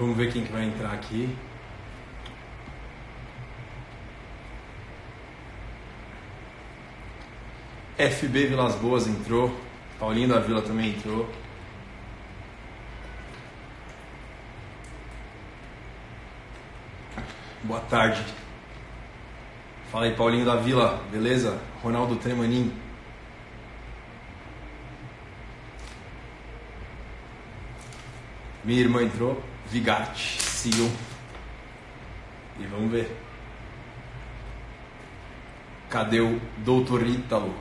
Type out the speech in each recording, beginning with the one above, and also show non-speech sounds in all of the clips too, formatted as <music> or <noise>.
Vamos ver quem que vai entrar aqui. FB Vilas Boas entrou. Paulinho da Vila também entrou. Boa tarde. Fala aí, Paulinho da Vila, beleza? Ronaldo Tremanin. Minha irmã entrou. Vigarte, sigam. E vamos ver. Cadê o Doutor Ítalo?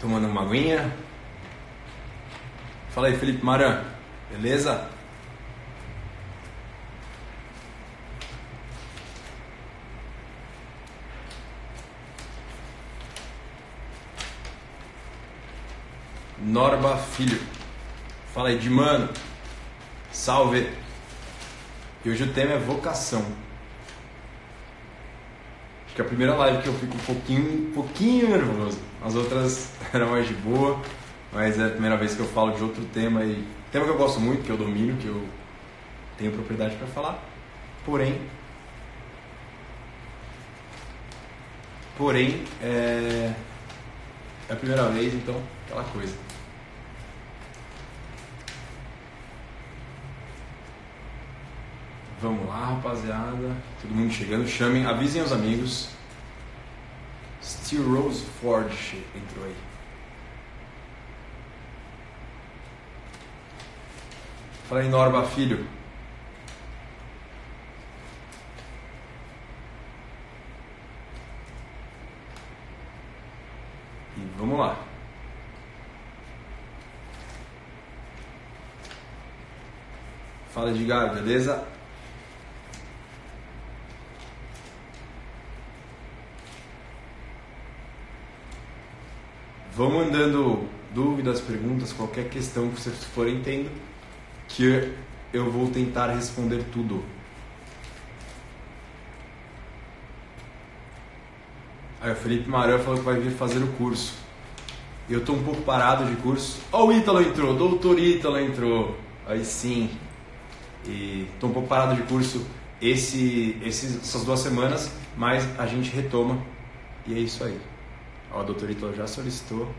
Tomando uma aguinha. Fala aí, Felipe Maran. Beleza? Norba Filho. Fala aí de mano. Salve. E hoje o tema é vocação. Acho que é a primeira live que eu fico um pouquinho, um pouquinho nervoso. As outras <laughs> eram mais de boa, mas é a primeira vez que eu falo de outro tema e tema que eu gosto muito, que eu domino, que eu tenho propriedade para falar. Porém, porém é, é a primeira vez, então aquela coisa. Vamos lá, rapaziada. Todo mundo chegando. Chamem, avisem os amigos. Steel Rose Ford entrou aí. Fala aí, Norba Filho. E vamos lá. Fala, Edgar, beleza? Vão mandando dúvidas, perguntas, qualquer questão que vocês forem tendo, que eu vou tentar responder tudo. Aí o Felipe Maran falou que vai vir fazer o curso. Eu estou um pouco parado de curso. Ó, oh, o Ítalo entrou, doutor Ítalo entrou. Aí sim. E estou um pouco parado de curso esse, esses, essas duas semanas, mas a gente retoma. E é isso aí. Ó, o doutor Ítalo já solicitou.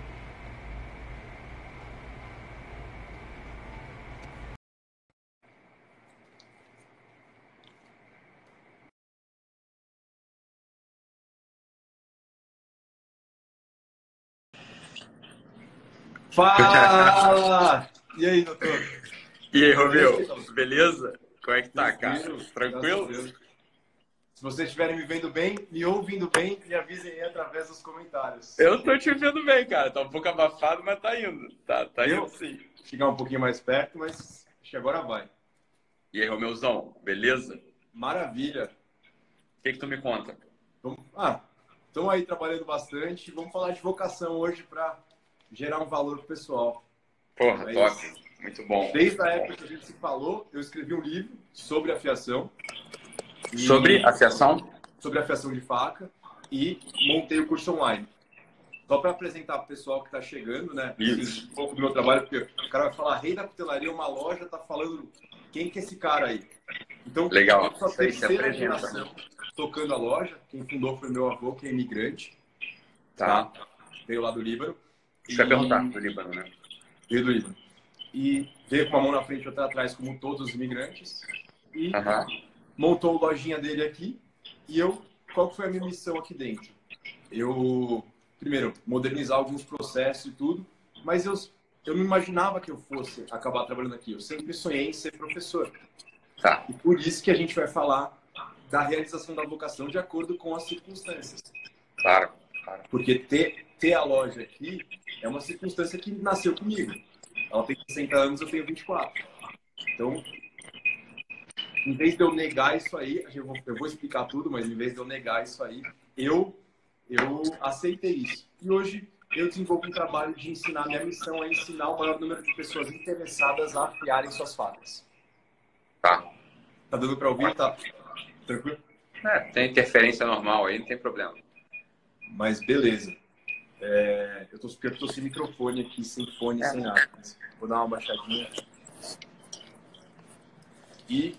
Fala! E aí, doutor? E aí, Romeu? Beleza? Como é que tá, cara? Tranquilo? Se vocês estiverem me vendo bem, me ouvindo bem, me avisem aí através dos comentários. Eu tô te vendo bem, cara. Tá um pouco abafado, mas tá indo. Tá, tá indo sim. Chegar um pouquinho mais perto, mas acho que agora vai. E aí, Romeuzão, beleza? Maravilha. O que, que tu me conta? Ah, estamos aí trabalhando bastante. Vamos falar de vocação hoje para gerar um valor pro pessoal. Porra, é top. Muito bom. Desde a época que a gente se falou, eu escrevi um livro sobre afiação. Sobre afiação? Sobre afiação de faca e montei o curso online. Só para apresentar para o pessoal que está chegando, né? Isso. Um pouco do meu trabalho, porque o cara vai falar rei da cutelaria, uma loja, tá falando quem que é esse cara aí. Então, Legal. a terceira geração tocando a loja. Quem fundou foi meu avô, que é imigrante. Tá. tá? Veio lá do Líbano. Deixa eu perguntar do Líbano, né? Veio do Líbano. E veio com uma mão na frente e outra atrás, como todos os imigrantes. E Uhum. Montou a lojinha dele aqui. E eu, qual foi a minha missão aqui dentro? Eu, primeiro, modernizar alguns processos e tudo, mas eu, eu não imaginava que eu fosse acabar trabalhando aqui. Eu sempre sonhei em ser professor. Tá. E por isso que a gente vai falar da realização da vocação de acordo com as circunstâncias. Claro, claro. Porque ter, ter a loja aqui é uma circunstância que nasceu comigo. Ela tem 60 anos, eu tenho 24. Então, em vez de eu negar isso aí, eu vou, eu vou explicar tudo, mas em vez de eu negar isso aí, eu, eu aceitei isso. E hoje eu desenvolvo um trabalho de ensinar, minha missão é ensinar o maior número de pessoas interessadas a afiarem suas facas. Tá. Tá dando para ouvir? Tá tranquilo? É, tem interferência normal aí, não tem problema. Mas beleza. É, eu, tô, eu tô sem microfone aqui, sem fone, é. sem nada. Vou dar uma baixadinha. E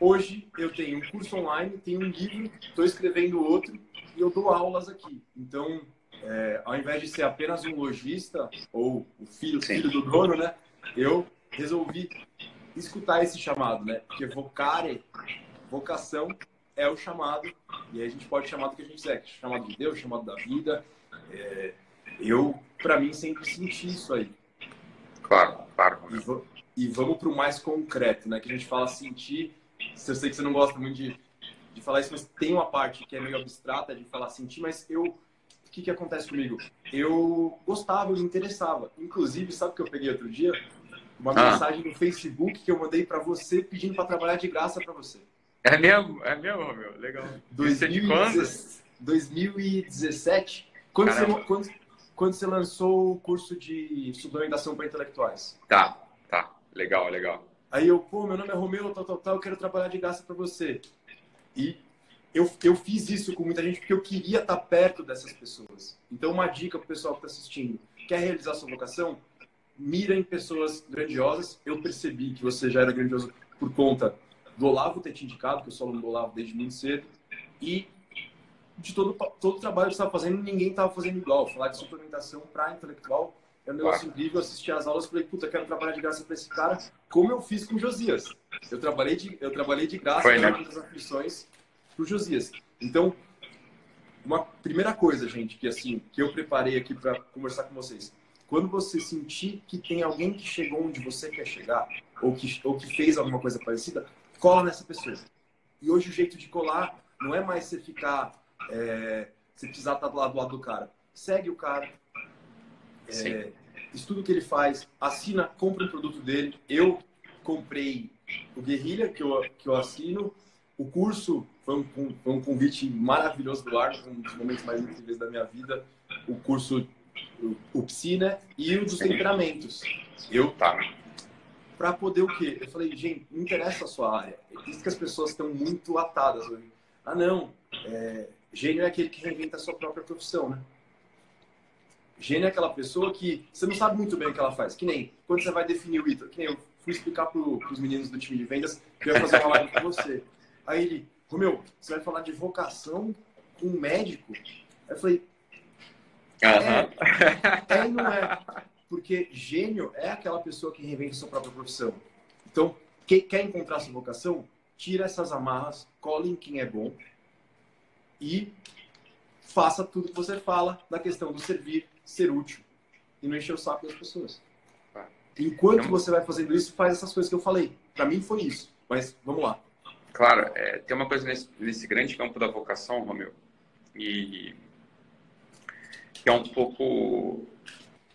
hoje eu tenho um curso online, tenho um livro, estou escrevendo outro e eu dou aulas aqui. Então, é, ao invés de ser apenas um lojista ou o filho, filho do dono, né? Eu resolvi escutar esse chamado, né? Porque vocare, vocação é o chamado e a gente pode chamar do que a gente quiser, chamado de Deus, chamado da vida. É, eu, para mim, sempre senti isso aí. Claro, claro. E, e vamos para o mais concreto, né? Que a gente fala sentir. Eu sei que você não gosta muito de, de falar isso, mas tem uma parte que é meio abstrata de falar sentir, mas eu. O que, que acontece comigo? Eu gostava, eu me interessava. Inclusive, sabe o que eu peguei outro dia? Uma ah. mensagem no Facebook que eu mandei para você pedindo para trabalhar de graça para você. É mesmo? É mesmo, meu? Legal. 2017? Quando você, quando, quando você lançou o curso de suplementação para intelectuais? Tá, tá. Legal, legal. Aí eu, pô, meu nome é Romeu, tal, tal, tal, eu quero trabalhar de graça para você. E eu, eu fiz isso com muita gente porque eu queria estar perto dessas pessoas. Então, uma dica para o pessoal que está assistindo: quer realizar sua vocação? Mira em pessoas grandiosas. Eu percebi que você já era grandioso por conta do Olavo ter te indicado, que eu sou aluno do Olavo desde muito cedo. E de todo, todo o trabalho que você estava fazendo, ninguém estava fazendo igual. Falar de suplementação para intelectual é um negócio incrível. Eu assisti as aulas falei, puta, quero trabalhar de graça para esse cara, como eu fiz com o Josias. Eu trabalhei de, eu trabalhei de graça Foi, né? as aflições para o Josias. Então, uma primeira coisa, gente, que assim, que eu preparei aqui para conversar com vocês. Quando você sentir que tem alguém que chegou onde você quer chegar, ou que, ou que fez alguma coisa parecida, cola nessa pessoa. E hoje o jeito de colar não é mais você ficar é, se precisar estar do lado do cara, segue o cara, é, estuda o que ele faz, assina, compra o produto dele. Eu comprei o Guerrilha, que eu, que eu assino. O curso foi um, um convite maravilhoso do Arno, um dos momentos mais incríveis da minha vida. O curso, o, o Psi, né? E o dos temperamentos. Eu, tá. Para poder o quê? Eu falei, gente, não interessa a sua área. É isso que as pessoas estão muito atadas hoje. Ah, não, é, Gênio é aquele que reinventa a sua própria profissão, né? Gênio é aquela pessoa que você não sabe muito bem o que ela faz. Que nem quando você vai definir o item. Que nem eu fui explicar para os meninos do time de vendas que eu ia fazer uma live com você. Aí ele, Romeu, você vai falar de vocação com um médico? Aí eu falei, é, é e não é. Porque gênio é aquela pessoa que reinventa sua própria profissão. Então, quem quer encontrar sua vocação, tira essas amarras, cola em quem é bom, e faça tudo que você fala da questão do servir, ser útil e não encher o saco das pessoas. Enquanto você vai fazendo isso, faz essas coisas que eu falei. Para mim foi isso, mas vamos lá. Claro, é, tem uma coisa nesse, nesse, grande campo da vocação, Romeu, e que é um pouco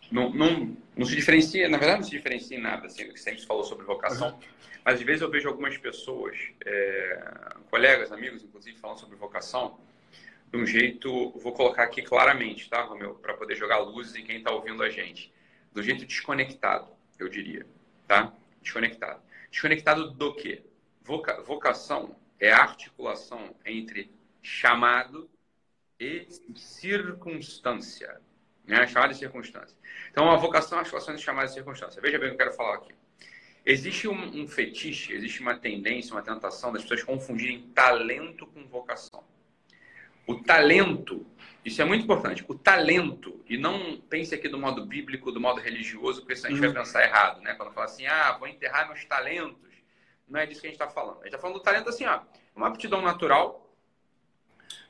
não, não, não se diferencia, na verdade não se diferencia em nada, assim, que sempre falou sobre vocação, uhum. mas às vezes eu vejo algumas pessoas, é, colegas, amigos, inclusive, falando sobre vocação, de um jeito, vou colocar aqui claramente, tá, Romeu, para poder jogar luzes em quem está ouvindo a gente. Do jeito desconectado, eu diria, tá? Desconectado. Desconectado do quê? Voca, vocação é a articulação entre chamado e circunstância. Né? E circunstância. Então, a vocação é a articulação entre chamado e circunstância. Veja bem o que eu quero falar aqui. Existe um, um fetiche, existe uma tendência, uma tentação das pessoas confundirem talento com vocação. O talento, isso é muito importante, o talento, e não pense aqui do modo bíblico, do modo religioso, porque senão a gente vai uhum. pensar errado, né? Quando fala assim, ah, vou enterrar meus talentos. Não é disso que a gente está falando. A gente está falando do talento assim, ó, uma aptidão natural,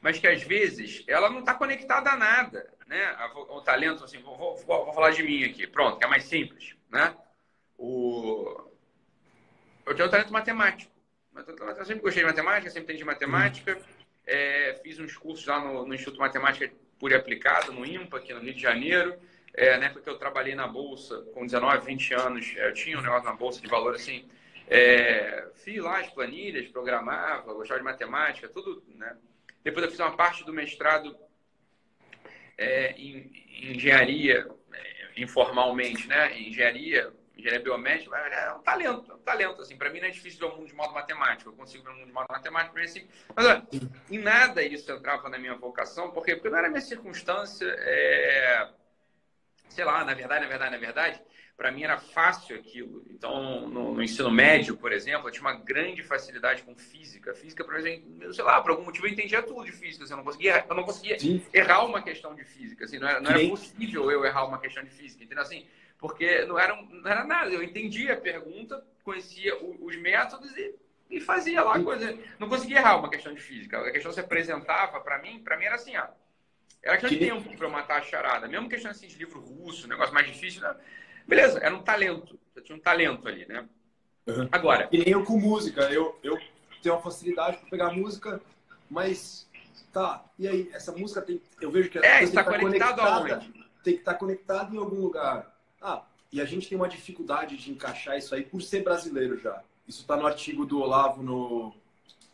mas que às vezes ela não está conectada a nada, né? O talento, assim, vou, vou, vou, falar de mim aqui, pronto, que é mais simples, né? O... Eu tenho o talento matemático. Eu sempre gostei de matemática, sempre entendi matemática. Uhum é, fiz uns cursos lá no, no, Instituto Matemática Pura e Aplicada, no IMPA, aqui no Rio de Janeiro. É, na época que eu trabalhei na Bolsa, com 19, 20 anos, é, eu tinha um negócio na Bolsa de valor assim. É, fiz lá as planilhas, programava, gostava de matemática, tudo. Né? Depois eu fiz uma parte do mestrado é, em, em engenharia, é, informalmente, né? Engenharia, engenharia biomédica, é um talento, é um talento. Assim, para mim não é difícil ver o mundo de modo matemático, eu consigo ver o mundo de modo matemático, mim assim. Mas olha, em nada isso entrava na minha vocação, porque, porque não era minha circunstância, é... sei lá, na verdade, na verdade, na verdade, para mim era fácil aquilo. Então, no, no, ensino médio, por exemplo, eu tinha uma grande facilidade com física. Física, por exemplo, sei lá, por algum motivo eu entendia tudo de física. Assim, eu não conseguia, eu não conseguia errar uma questão de física. Assim, não era, não era possível eu errar uma questão de física. Entendeu? Assim, porque não era, não era nada. Eu entendia a pergunta, conhecia os métodos e, e fazia lá a coisa. Não conseguia errar uma questão de física. A questão se apresentava para mim, para mim era assim, ó. Era aquele que... tempo para eu matar a charada. Mesmo questão assim de livro russo, negócio mais difícil, né? Beleza, era um talento. Você tinha um talento ali, né? Uhum. Agora. E nem eu com música. Eu, eu tenho uma facilidade para pegar música, mas. Tá, e aí? Essa música tem. Eu vejo que. É, está conectado aonde? Tem que estar conectado em algum lugar. Ah, e a gente tem uma dificuldade de encaixar isso aí por ser brasileiro já. Isso está no artigo do Olavo, no,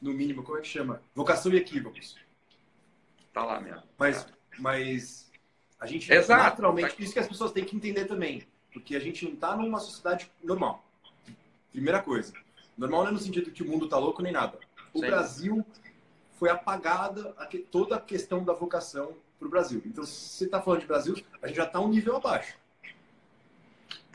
no mínimo, como é que chama? Vocação e equívocos. Tá lá mesmo. Mas, é. mas a gente Exato. naturalmente, isso que as pessoas têm que entender também. Porque a gente não está numa sociedade normal. Primeira coisa. Normal não é no sentido que o mundo está louco nem nada. O Sim. Brasil foi apagada toda a questão da vocação para o Brasil. Então, se você está falando de Brasil, a gente já está um nível abaixo.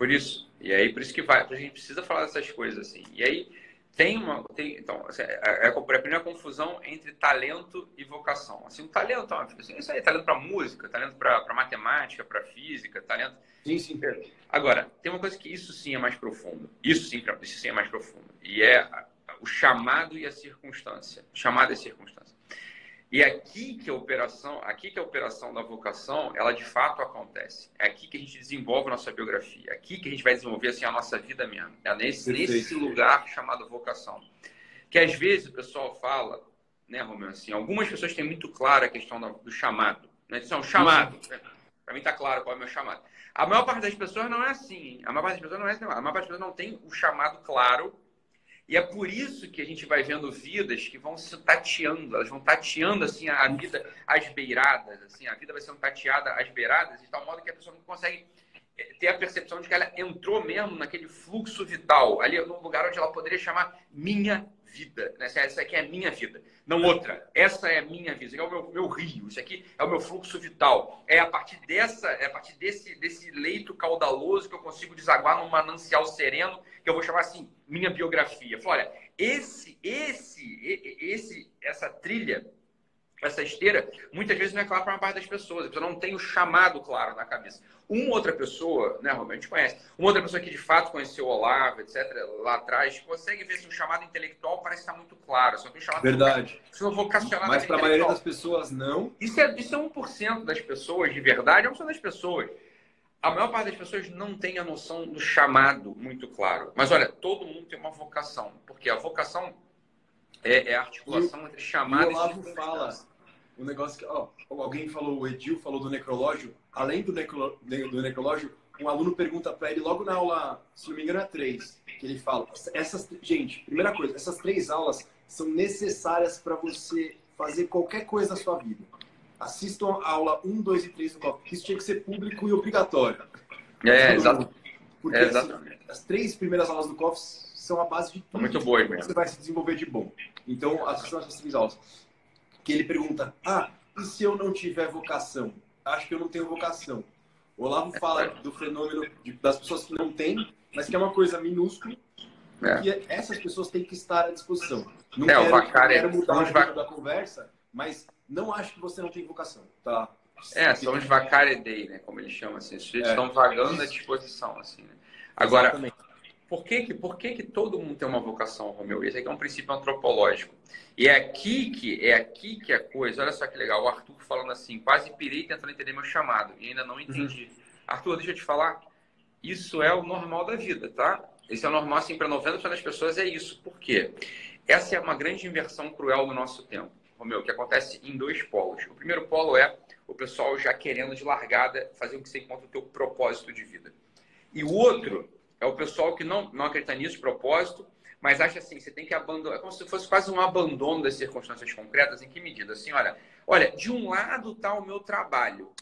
Por isso. E aí, por isso que vai, a gente precisa falar dessas coisas assim. E aí, tem uma. Tem, então, assim, é, é, a primeira confusão entre talento e vocação. Assim, o talento, assim, isso aí, talento para música, talento para matemática, para física, talento. Sim, sim. Agora, tem uma coisa que isso sim é mais profundo. Isso sim, isso sim é mais profundo. E é o chamado e a circunstância. Chamado e circunstância. E aqui que a operação, aqui que a operação da vocação, ela de fato acontece. É aqui que a gente desenvolve a nossa biografia. É aqui que a gente vai desenvolver assim a nossa vida mesmo. É nesse, nesse lugar chamado vocação. Que às vezes o pessoal fala, né, Romeu, assim, algumas pessoas têm muito clara a questão do chamado. Né? Isso é um chamado. Né? Para mim está claro qual é o meu chamado. A maior parte das pessoas não é assim. A maior parte das pessoas não é assim. A maior parte das pessoas não tem o chamado claro e é por isso que a gente vai vendo vidas que vão se tateando, elas vão tateando assim a vida às beiradas, assim, a vida vai sendo tateada às beiradas, de tal modo que a pessoa não consegue eh, ter a percepção de que ela entrou mesmo naquele fluxo vital, ali no lugar onde ela poderia chamar minha vida. Né? Essa aqui é a minha vida, não outra. Essa é a minha vida, é o meu, meu rio, isso aqui é o meu fluxo vital. É a partir dessa, é a partir desse, desse leito caudaloso que eu consigo desaguar num manancial sereno, que eu vou chamar assim, minha biografia. Olha, esse, esse, esse, essa trilha essa esteira, muitas vezes não é claro para uma parte das pessoas. A pessoa não tem o chamado claro na cabeça. Uma outra pessoa, né, Romero, a gente conhece, uma outra pessoa que de fato conheceu o Olavo, etc., lá atrás, consegue ver se o chamado intelectual parece estar muito claro. Só tem um chamado Verdade. Se eu vocacionado Mas para a maioria das pessoas, não. Isso é, isso é 1% das pessoas, de verdade, é 1% das pessoas. A maior parte das pessoas não tem a noção do chamado muito claro. Mas olha, todo mundo tem uma vocação, porque a vocação é, é a articulação e, entre chamado e, o Olavo fala o negócio que, ó, alguém falou, o Edil falou do necrológio, além do, necro, do necrológio, um aluno pergunta para ele logo na aula, se não me engano, é três, que ele fala, essas, gente, primeira coisa, essas três aulas são necessárias para você fazer qualquer coisa na sua vida. Assistam a aula 1, 2 e 3 do COF. Isso tinha que ser público e obrigatório. É, exato. Porque é, assim, as três primeiras aulas do COF são a base de tudo. Muito mesmo. Você vai se desenvolver de bom. Então, assistam essas três aulas que ele pergunta: Ah, e se eu não tiver vocação? Acho que eu não tenho vocação. O Olavo fala do fenômeno de, das pessoas que não têm, mas que é uma coisa minúscula, é. que essas pessoas têm que estar à disposição. Não é, quero, não quero mudar o vac... da conversa, mas não acho que você não tem vocação, tá? É, são os vacaredei, né? Como eles chamam assim. Os é. estão vagando à disposição, assim, né? Agora, Exatamente. Por que, que, por que, que todo mundo tem uma vocação, Romeu? Esse aqui é um princípio antropológico. E é aqui que é aqui que é a coisa. Olha só que legal. O Arthur falando assim, quase pirei tentando entender meu chamado e ainda não uhum. entendi. Uhum. Arthur, deixa eu te falar. Isso é o normal da vida, tá? Esse é o normal, assim, para 90% das pessoas é isso. Por quê? Essa é uma grande inversão cruel do nosso tempo, Romeu, que acontece em dois polos. O primeiro polo é o pessoal já querendo de largada fazer o que você encontra o teu propósito de vida. E o outro é o pessoal que não, não acredita nisso, de propósito, mas acha assim, você tem que abandonar, é como se fosse quase um abandono das circunstâncias concretas, em que medida? Assim, olha, olha, de um lado está o meu trabalho,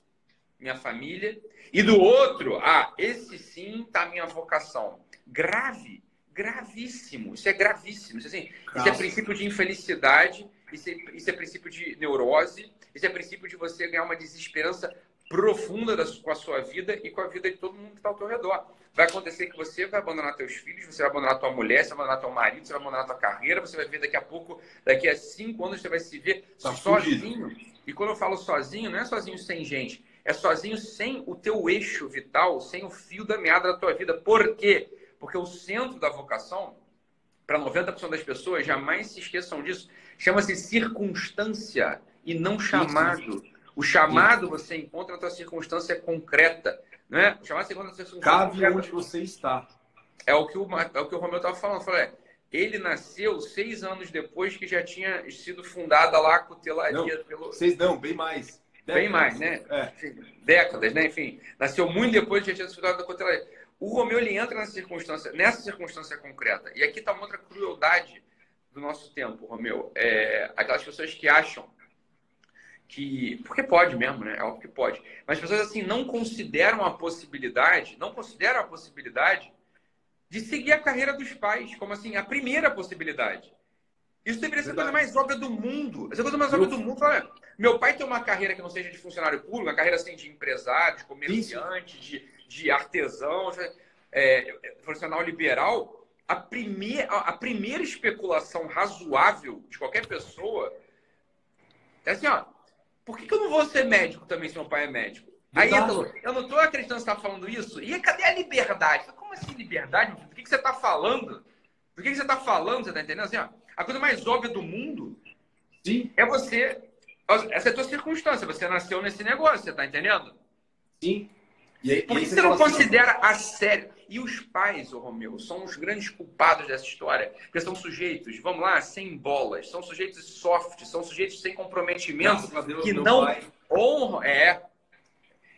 minha família. E do outro, ah, esse sim tá minha vocação. Grave, gravíssimo. Isso é gravíssimo. Isso, assim, isso é princípio de infelicidade, isso é, isso é princípio de neurose, isso é princípio de você ganhar uma desesperança profunda da, com a sua vida e com a vida de todo mundo que está ao teu redor. Vai acontecer que você vai abandonar teus filhos, você vai abandonar tua mulher, você vai abandonar teu marido, você vai abandonar tua carreira, você vai ver daqui a pouco, daqui a cinco anos, você vai se ver tá sozinho. Fugido. E quando eu falo sozinho, não é sozinho sem gente, é sozinho sem o teu eixo vital, sem o fio da meada da tua vida. Por quê? Porque o centro da vocação, para 90% das pessoas, jamais se esqueçam disso, chama-se circunstância e não chamado. O chamado você encontra na tua circunstância concreta. Né? O chamado você encontra na circunstância Cabe concreta. onde você está. É o que o, é o, que o Romeu estava falando. Falei, é, ele nasceu seis anos depois que já tinha sido fundada lá a cutelaria. Não, pelo... Seis não, bem mais. Décadas. Bem mais, né? É. Décadas, né? Enfim, nasceu muito depois que já tinha sido fundada a cutelaria. O Romeu ele entra nessa circunstância, nessa circunstância concreta. E aqui está uma outra crueldade do nosso tempo, Romeu. É, aquelas pessoas que acham que. Porque pode mesmo, né? É óbvio que pode. Mas as pessoas assim não consideram a possibilidade, não consideram a possibilidade de seguir a carreira dos pais, como assim, a primeira possibilidade. Isso deveria ser a coisa mais óbvia do mundo. Essa é coisa mais óbvia do mundo. Olha, meu pai tem uma carreira que não seja de funcionário público, uma carreira assim, de empresário, de comerciante, de, de artesão, é, profissional liberal. A, primeir, a primeira especulação razoável de qualquer pessoa é assim, ó, por que, que eu não vou ser médico também se meu pai é médico? Aí, Ítalo, eu não estou acreditando que você está falando isso. E cadê a liberdade? Como assim liberdade? Do que, que você está falando? Do que, que você está falando? Você está entendendo? Assim, ó, a coisa mais óbvia do mundo Sim. é você. Essa é a tua circunstância. Você nasceu nesse negócio, você está entendendo? Sim. Aí, Por que você, você não assim, considera a sério? E os pais, ô Romeu, são os grandes culpados dessa história. Porque são sujeitos, vamos lá, sem bolas, são sujeitos soft, são sujeitos sem comprometimento, Deus, que não pai. honram, é,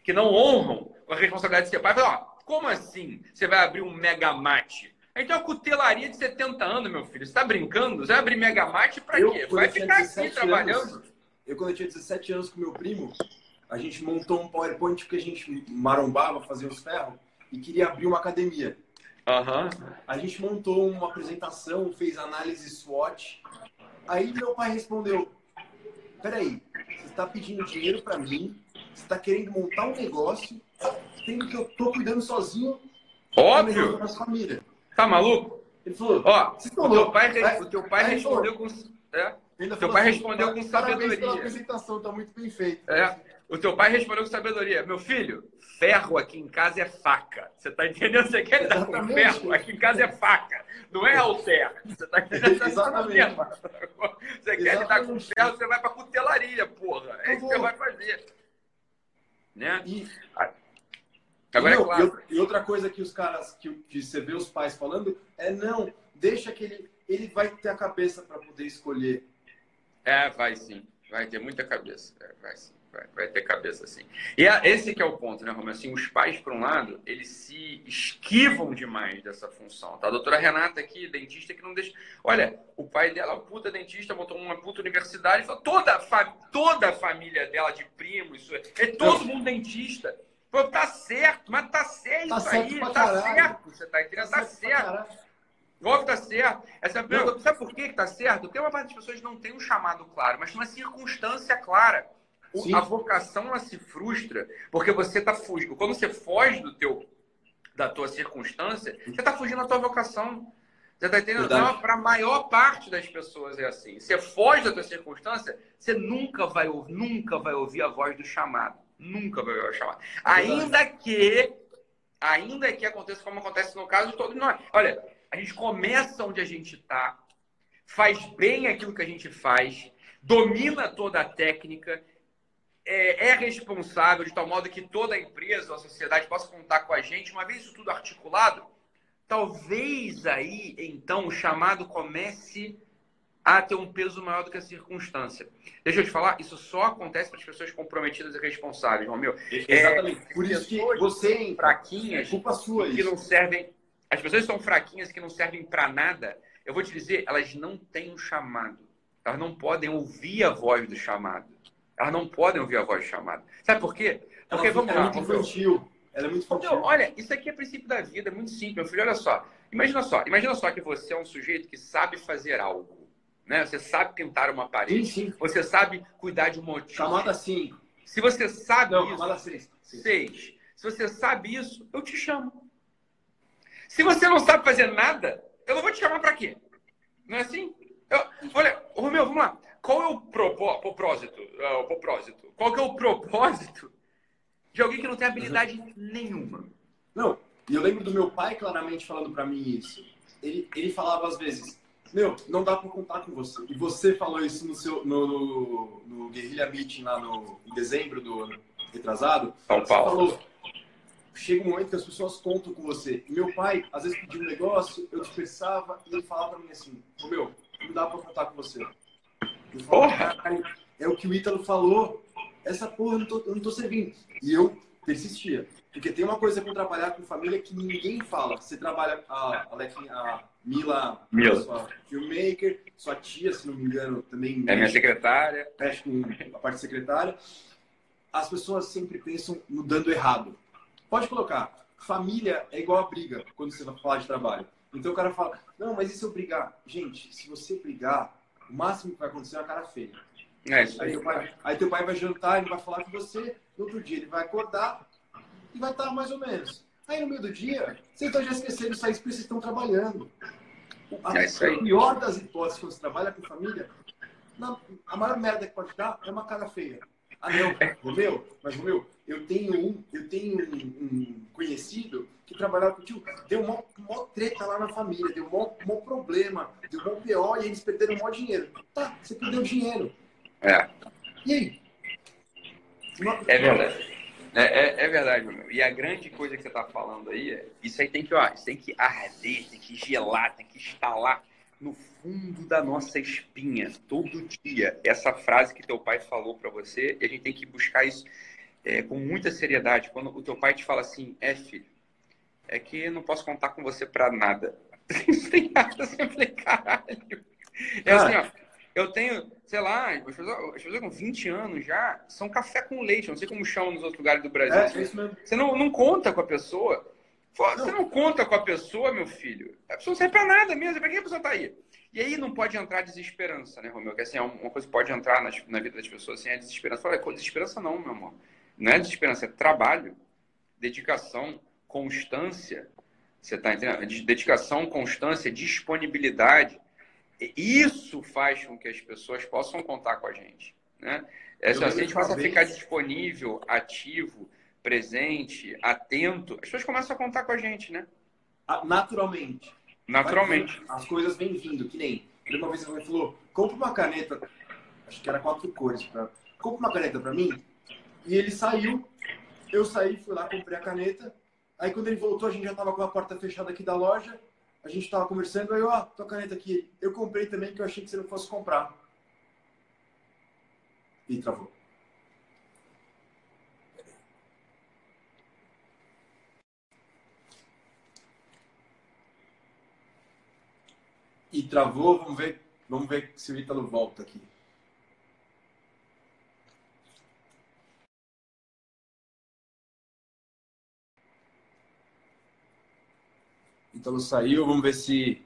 que não honram a responsabilidade de ser pai. Fala, ó, como assim você vai abrir um megamate? Então a cutelaria de 70 anos, meu filho. Você tá brincando? Você vai abrir megamate pra eu, quê? Vai ficar aqui anos, trabalhando. Eu, quando eu tinha 17 anos com meu primo, a gente montou um PowerPoint porque a gente marombava, fazia os ferros e queria abrir uma academia. Uhum. A gente montou uma apresentação, fez análise SWOT. Aí meu pai respondeu: Peraí, você está pedindo dinheiro para mim, você está querendo montar um negócio, tendo que eu tô cuidando sozinho. Óbvio! Da família. Tá maluco? Ele falou: Ó, o teu pai, o teu pai respondeu com. É? Teu pai assim, respondeu com sabedoria. Pela apresentação, tá muito bem feito. É. O teu pai respondeu com sabedoria. Meu filho, ferro aqui em casa é faca. Você tá entendendo? Você quer lidar com ferro? Aqui em casa é faca. Não é alter. Você tá entendendo? <laughs> Exatamente. Você quer lidar com ferro, você vai pra cutelaria, porra. É isso que você vai fazer. Né? E... Agora é claro. E outra coisa que os caras, que, que você vê os pais falando, é não, deixa que ele, ele vai ter a cabeça para poder escolher. É, vai sim. Vai ter muita cabeça. É, vai sim. Vai, vai, ter cabeça assim. E é, esse que é o ponto, né, Romero? Assim, os pais, por um lado, eles se esquivam demais dessa função. Tá? A doutora Renata aqui, dentista, que não deixa... Olha, o pai dela, o puta dentista, montou uma puta universidade, falou, toda, a fa... toda a família dela de primos, é todo mundo dentista. Pô, tá certo, mas tá certo tá isso certo aí, tá caralho. certo. Você tá entendendo? Tá, tá certo. certo. Óbvio que tá certo. Essa é pergunta, sabe por que, que tá certo? Porque uma parte das pessoas não tem um chamado claro, mas uma circunstância clara. Sim. A vocação ela se frustra porque você está fugindo. Quando você foge do teu, da tua circunstância, você está fugindo da tua vocação. Você está entendendo? Então, para a maior parte das pessoas é assim. Você foge da tua circunstância, você nunca vai, nunca vai ouvir a voz do chamado. Nunca vai ouvir o chamado. É ainda que, ainda que aconteça como acontece no caso de todos nós. Olha, a gente começa onde a gente está, faz bem aquilo que a gente faz, domina toda a técnica, é, é, responsável de tal modo que toda a empresa, a sociedade possa contar com a gente, uma vez isso tudo articulado, talvez aí, então, o chamado comece a ter um peso maior do que a circunstância. Deixa eu te falar, isso só acontece para as pessoas comprometidas e responsáveis, Romeu. Exatamente. É, Por isso que você fraquinhas, é culpa sua que isso. não servem. As pessoas são fraquinhas que não servem para nada. Eu vou te dizer, elas não têm um chamado. Elas não podem ouvir a voz do chamado. Elas não podem ouvir a voz chamada. Sabe por quê? Porque, ela, vamos ela lá, é muito infantil. Ela é muito infantil. Meu, olha, isso aqui é princípio da vida, é muito simples. Meu filho, olha só. Imagina só, imagina só que você é um sujeito que sabe fazer algo. Né? Você sabe pintar uma parede. Sim, sim. Você sabe cuidar de um motivo. Camada 5. Se você sabe Não, isso. camada 6. 6. Se você sabe isso, eu te chamo. Se você não sabe fazer nada, eu não vou te chamar para quê? Não é assim? Eu, olha, Romeu, vamos lá. Qual é o propó- propósito? é, o propósito? Qual que é o propósito de alguém que não tem habilidade nenhuma? Não, e eu lembro do meu pai claramente falando pra mim isso. Ele, ele falava às vezes, meu, não dá pra contar com você. E você falou isso no seu no, no, no Guerrilha Meeting lá no, em dezembro do ano retrasado. São Você Paulo. falou, chega um momento que as pessoas contam com você. E meu pai, às vezes, pedia um negócio, eu dispensava e ele falava pra mim assim, ô meu, não dá pra contar com você. Eu! "Caralho, é o que o Ítalo falou. Essa porra eu não tô, eu não tô servindo. E eu persistia. Porque tem uma coisa com trabalhar com família que ninguém fala. Você trabalha a, a, a Mila, Mila. sua filmmaker, sua tia, se não me engano, também É minha secretária. mexe com a parte secretária. As pessoas sempre pensam no dando errado. Pode colocar, família é igual a briga quando você vai falar de trabalho. Então o cara fala, não, mas e se eu brigar? Gente, se você brigar, o máximo que vai acontecer é uma cara feia. É isso Aí aí. teu, pai, aí teu pai vai jantar, ele vai falar com você, no outro dia ele vai acordar e vai estar mais ou menos. Aí no meio do dia, vocês estão já esquecendo isso aí porque vocês estão trabalhando. A, É isso aí. a pior das hipóteses quando você trabalha com família, na- a maior merda que pode dar é uma cara feia. Ah não, <laughs> Romeu, mas Romeu, eu tenho um, eu tenho um, um conhecido que trabalhava contigo, deu mó, mó treta lá na família, deu mó problema, deu mó pior e eles perderam mó dinheiro. Tá, você perdeu dinheiro. É. E aí? É verdade. É, é, é verdade, meu. E a grande coisa que você está falando aí é isso aí tem que, ó, tem que arder, tem que gelar, tem que instalar no fundo da nossa espinha todo dia. Essa frase que teu pai falou para você, e a gente tem que buscar isso é, com muita seriedade. Quando o teu pai te fala assim, é filho, é que eu não posso contar com você para nada. <laughs> Tem nada, eu falei, caralho. É assim, ó, eu tenho, sei lá, as pessoas, as pessoas com 20 anos já são café com leite, eu não sei como chamam nos outros lugares do Brasil. É, mesmo. Você não, não conta com a pessoa. Você não conta com a pessoa, meu filho. A pessoa não serve pra nada mesmo. Pra que a pessoa tá aí? E aí não pode entrar desesperança, né, Romeu? Que assim, é uma coisa que pode entrar nas- na vida das pessoas assim, é desesperança. Fala, "Pô, desesperança não, meu amor. Não é desesperança, é trabalho, dedicação, constância. Você tá entendendo? De- Dedicação, constância, disponibilidade. Isso faz com que as pessoas possam contar com a gente, né? É, se a gente passa a ficar disponível, ativo, presente, atento, as pessoas começam a contar com a gente, né? Ah, Naturalmente. Naturalmente. As coisas vêm vindo, que nem. Uma vez a mãe falou, compra uma caneta, acho que era quatro cores, pra... compra uma caneta pra mim. E ele saiu, eu saí, fui lá, comprei a caneta. Aí quando ele voltou, a gente já tava com a porta fechada aqui da loja. A gente tava conversando, aí, ó, tua caneta aqui. Eu comprei também, que eu achei que você não fosse comprar. E travou. E travou, vamos ver, vamos ver se o Ítalo volta aqui. Ítalo saiu, vamos ver se.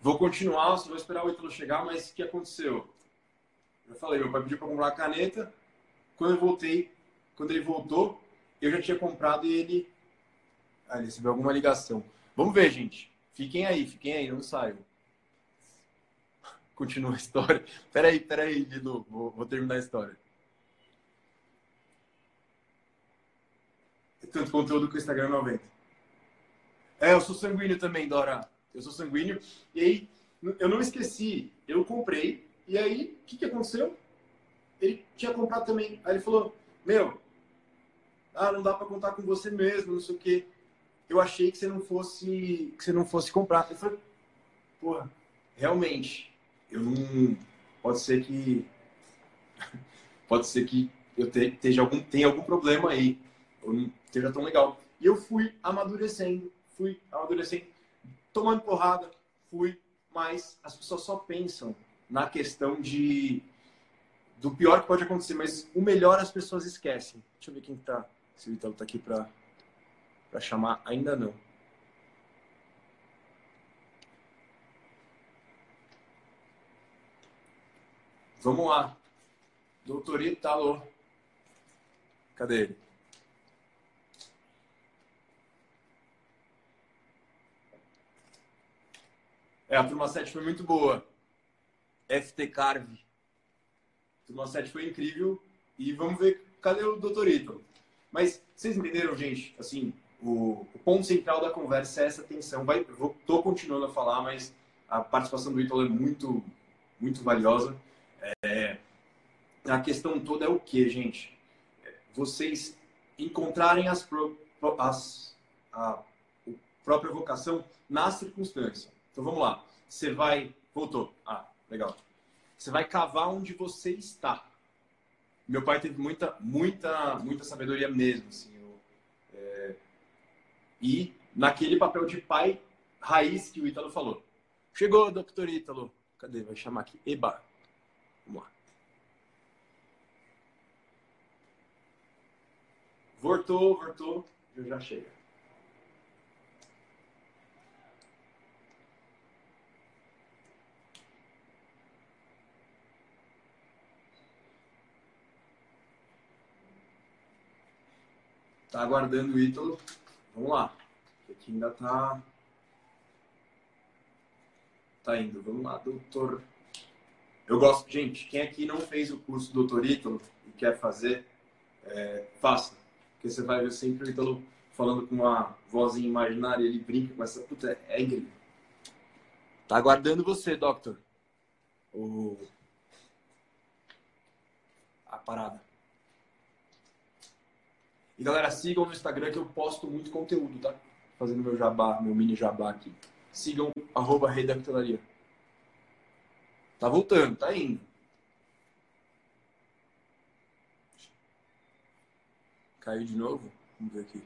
Vou continuar, vou esperar o Ítalo chegar, mas o que aconteceu? Eu falei, meu pai pediu para comprar a caneta. Quando eu voltei, quando ele voltou, eu já tinha comprado e ele. Ah, ele recebeu alguma ligação. Vamos ver, gente. Fiquem aí, fiquem aí, não saiam. Continua a história. Peraí, peraí, Dilu, vou, vou terminar a história. Tanto conteúdo que o Instagram não aguenta. É, eu sou sanguíneo também, Dora. Eu sou sanguíneo. E aí, eu não esqueci. Eu comprei. E aí, o que, que aconteceu? Ele tinha comprado também. Aí ele falou: Meu, ah, não dá para contar com você mesmo, não sei o quê. Eu achei que você não fosse, que você não fosse comprar. Eu falei: Porra, realmente, eu não. Pode ser que. <laughs> Pode ser que eu te- esteja algum, tenha algum problema aí. Eu não esteja tão legal. E eu fui amadurecendo, fui amadurecendo, tomando porrada, fui mas as pessoas só pensam na questão de do pior que pode acontecer, mas o melhor as pessoas esquecem. Deixa eu ver quem tá. Se o Ítalo tá aqui para para chamar, ainda não. Vamos lá. Doutor Italo. Cadê ele? É, a turma 7 foi muito boa. FT Carve. A turma 7 foi incrível. E vamos ver, cadê o doutor Ítalo? Mas vocês entenderam, gente? Assim, o, o, ponto central da conversa é essa tensão. Vai, vou, tô continuando a falar, mas a participação do Ítalo é muito, muito valiosa. É, a questão toda é o que, gente? Vocês encontrarem as, as, a, a própria vocação na circunstância. Então vamos lá. Você vai. Voltou. Ah, legal. Você vai cavar onde você está. Meu pai teve muita, muita, muita sabedoria mesmo. Assim, eu, é... E naquele papel de pai raiz que o Ítalo falou. Chegou, doutor Ítalo. Cadê? Vai chamar aqui. Eba. Vamos lá. Voltou, voltou. Eu já chega. Tá aguardando o Ítalo. Vamos lá. Aqui ainda tá. Tá indo. Vamos lá, doutor. Eu gosto. Gente, quem aqui não fez o curso doutor Ítalo e quer fazer, é, faça. Porque você vai ver sempre o Ítalo falando com uma vozinha imaginária, ele brinca com essa. Puta, é incrível. Tá aguardando você, Doctor. O... A parada. E galera, sigam no Instagram que eu posto muito conteúdo, tá? Fazendo meu jabá, meu mini jabá aqui. Sigam arroba Redactelaria. Tá voltando, tá indo. Caiu de novo? Vamos ver aqui.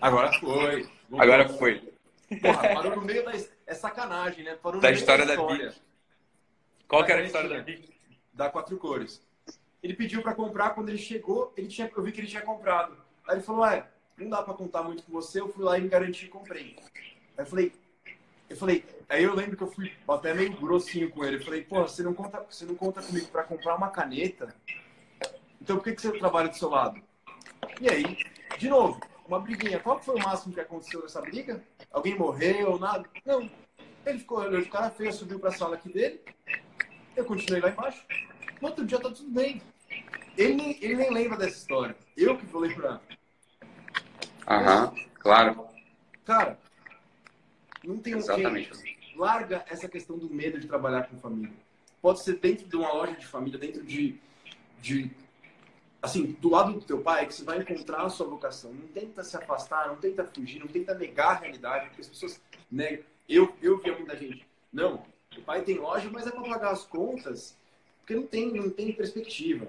Agora foi. Agora foi. Porra, parou no meio da. É sacanagem, né? Parou da história da, história. Qual que era a história da Bic? Da Quatro Cores. Ele pediu para comprar, quando ele chegou, ele tinha, eu vi que ele tinha comprado. Aí ele falou, ué, não dá para contar muito com você, eu fui lá e me garanti e comprei. Aí eu falei, eu falei, aí eu lembro que eu fui até meio grossinho com ele. Eu falei, pô, você não conta, você não conta comigo para comprar uma caneta? Então por que, que você trabalha do seu lado? E aí, de novo, uma briguinha. Qual foi o máximo que aconteceu nessa briga? Alguém morreu, nada? Não. Ele ficou olhando de cara feia, subiu para a sala aqui dele. Eu continuei lá embaixo. No outro dia tá tudo bem. Ele nem, ele nem lembra dessa história. Eu que falei pra. Aham, claro. Cara, não tem Exatamente. um. Larga essa questão do medo de trabalhar com família. Pode ser dentro de uma loja de família, dentro de, de assim, do lado do teu pai, é que você vai encontrar a sua vocação. Não tenta se afastar, não tenta fugir, não tenta negar a realidade, porque as pessoas negam. Eu, eu via muita gente. Não, o pai tem loja, mas é para pagar as contas, porque não tem, não tem perspectiva.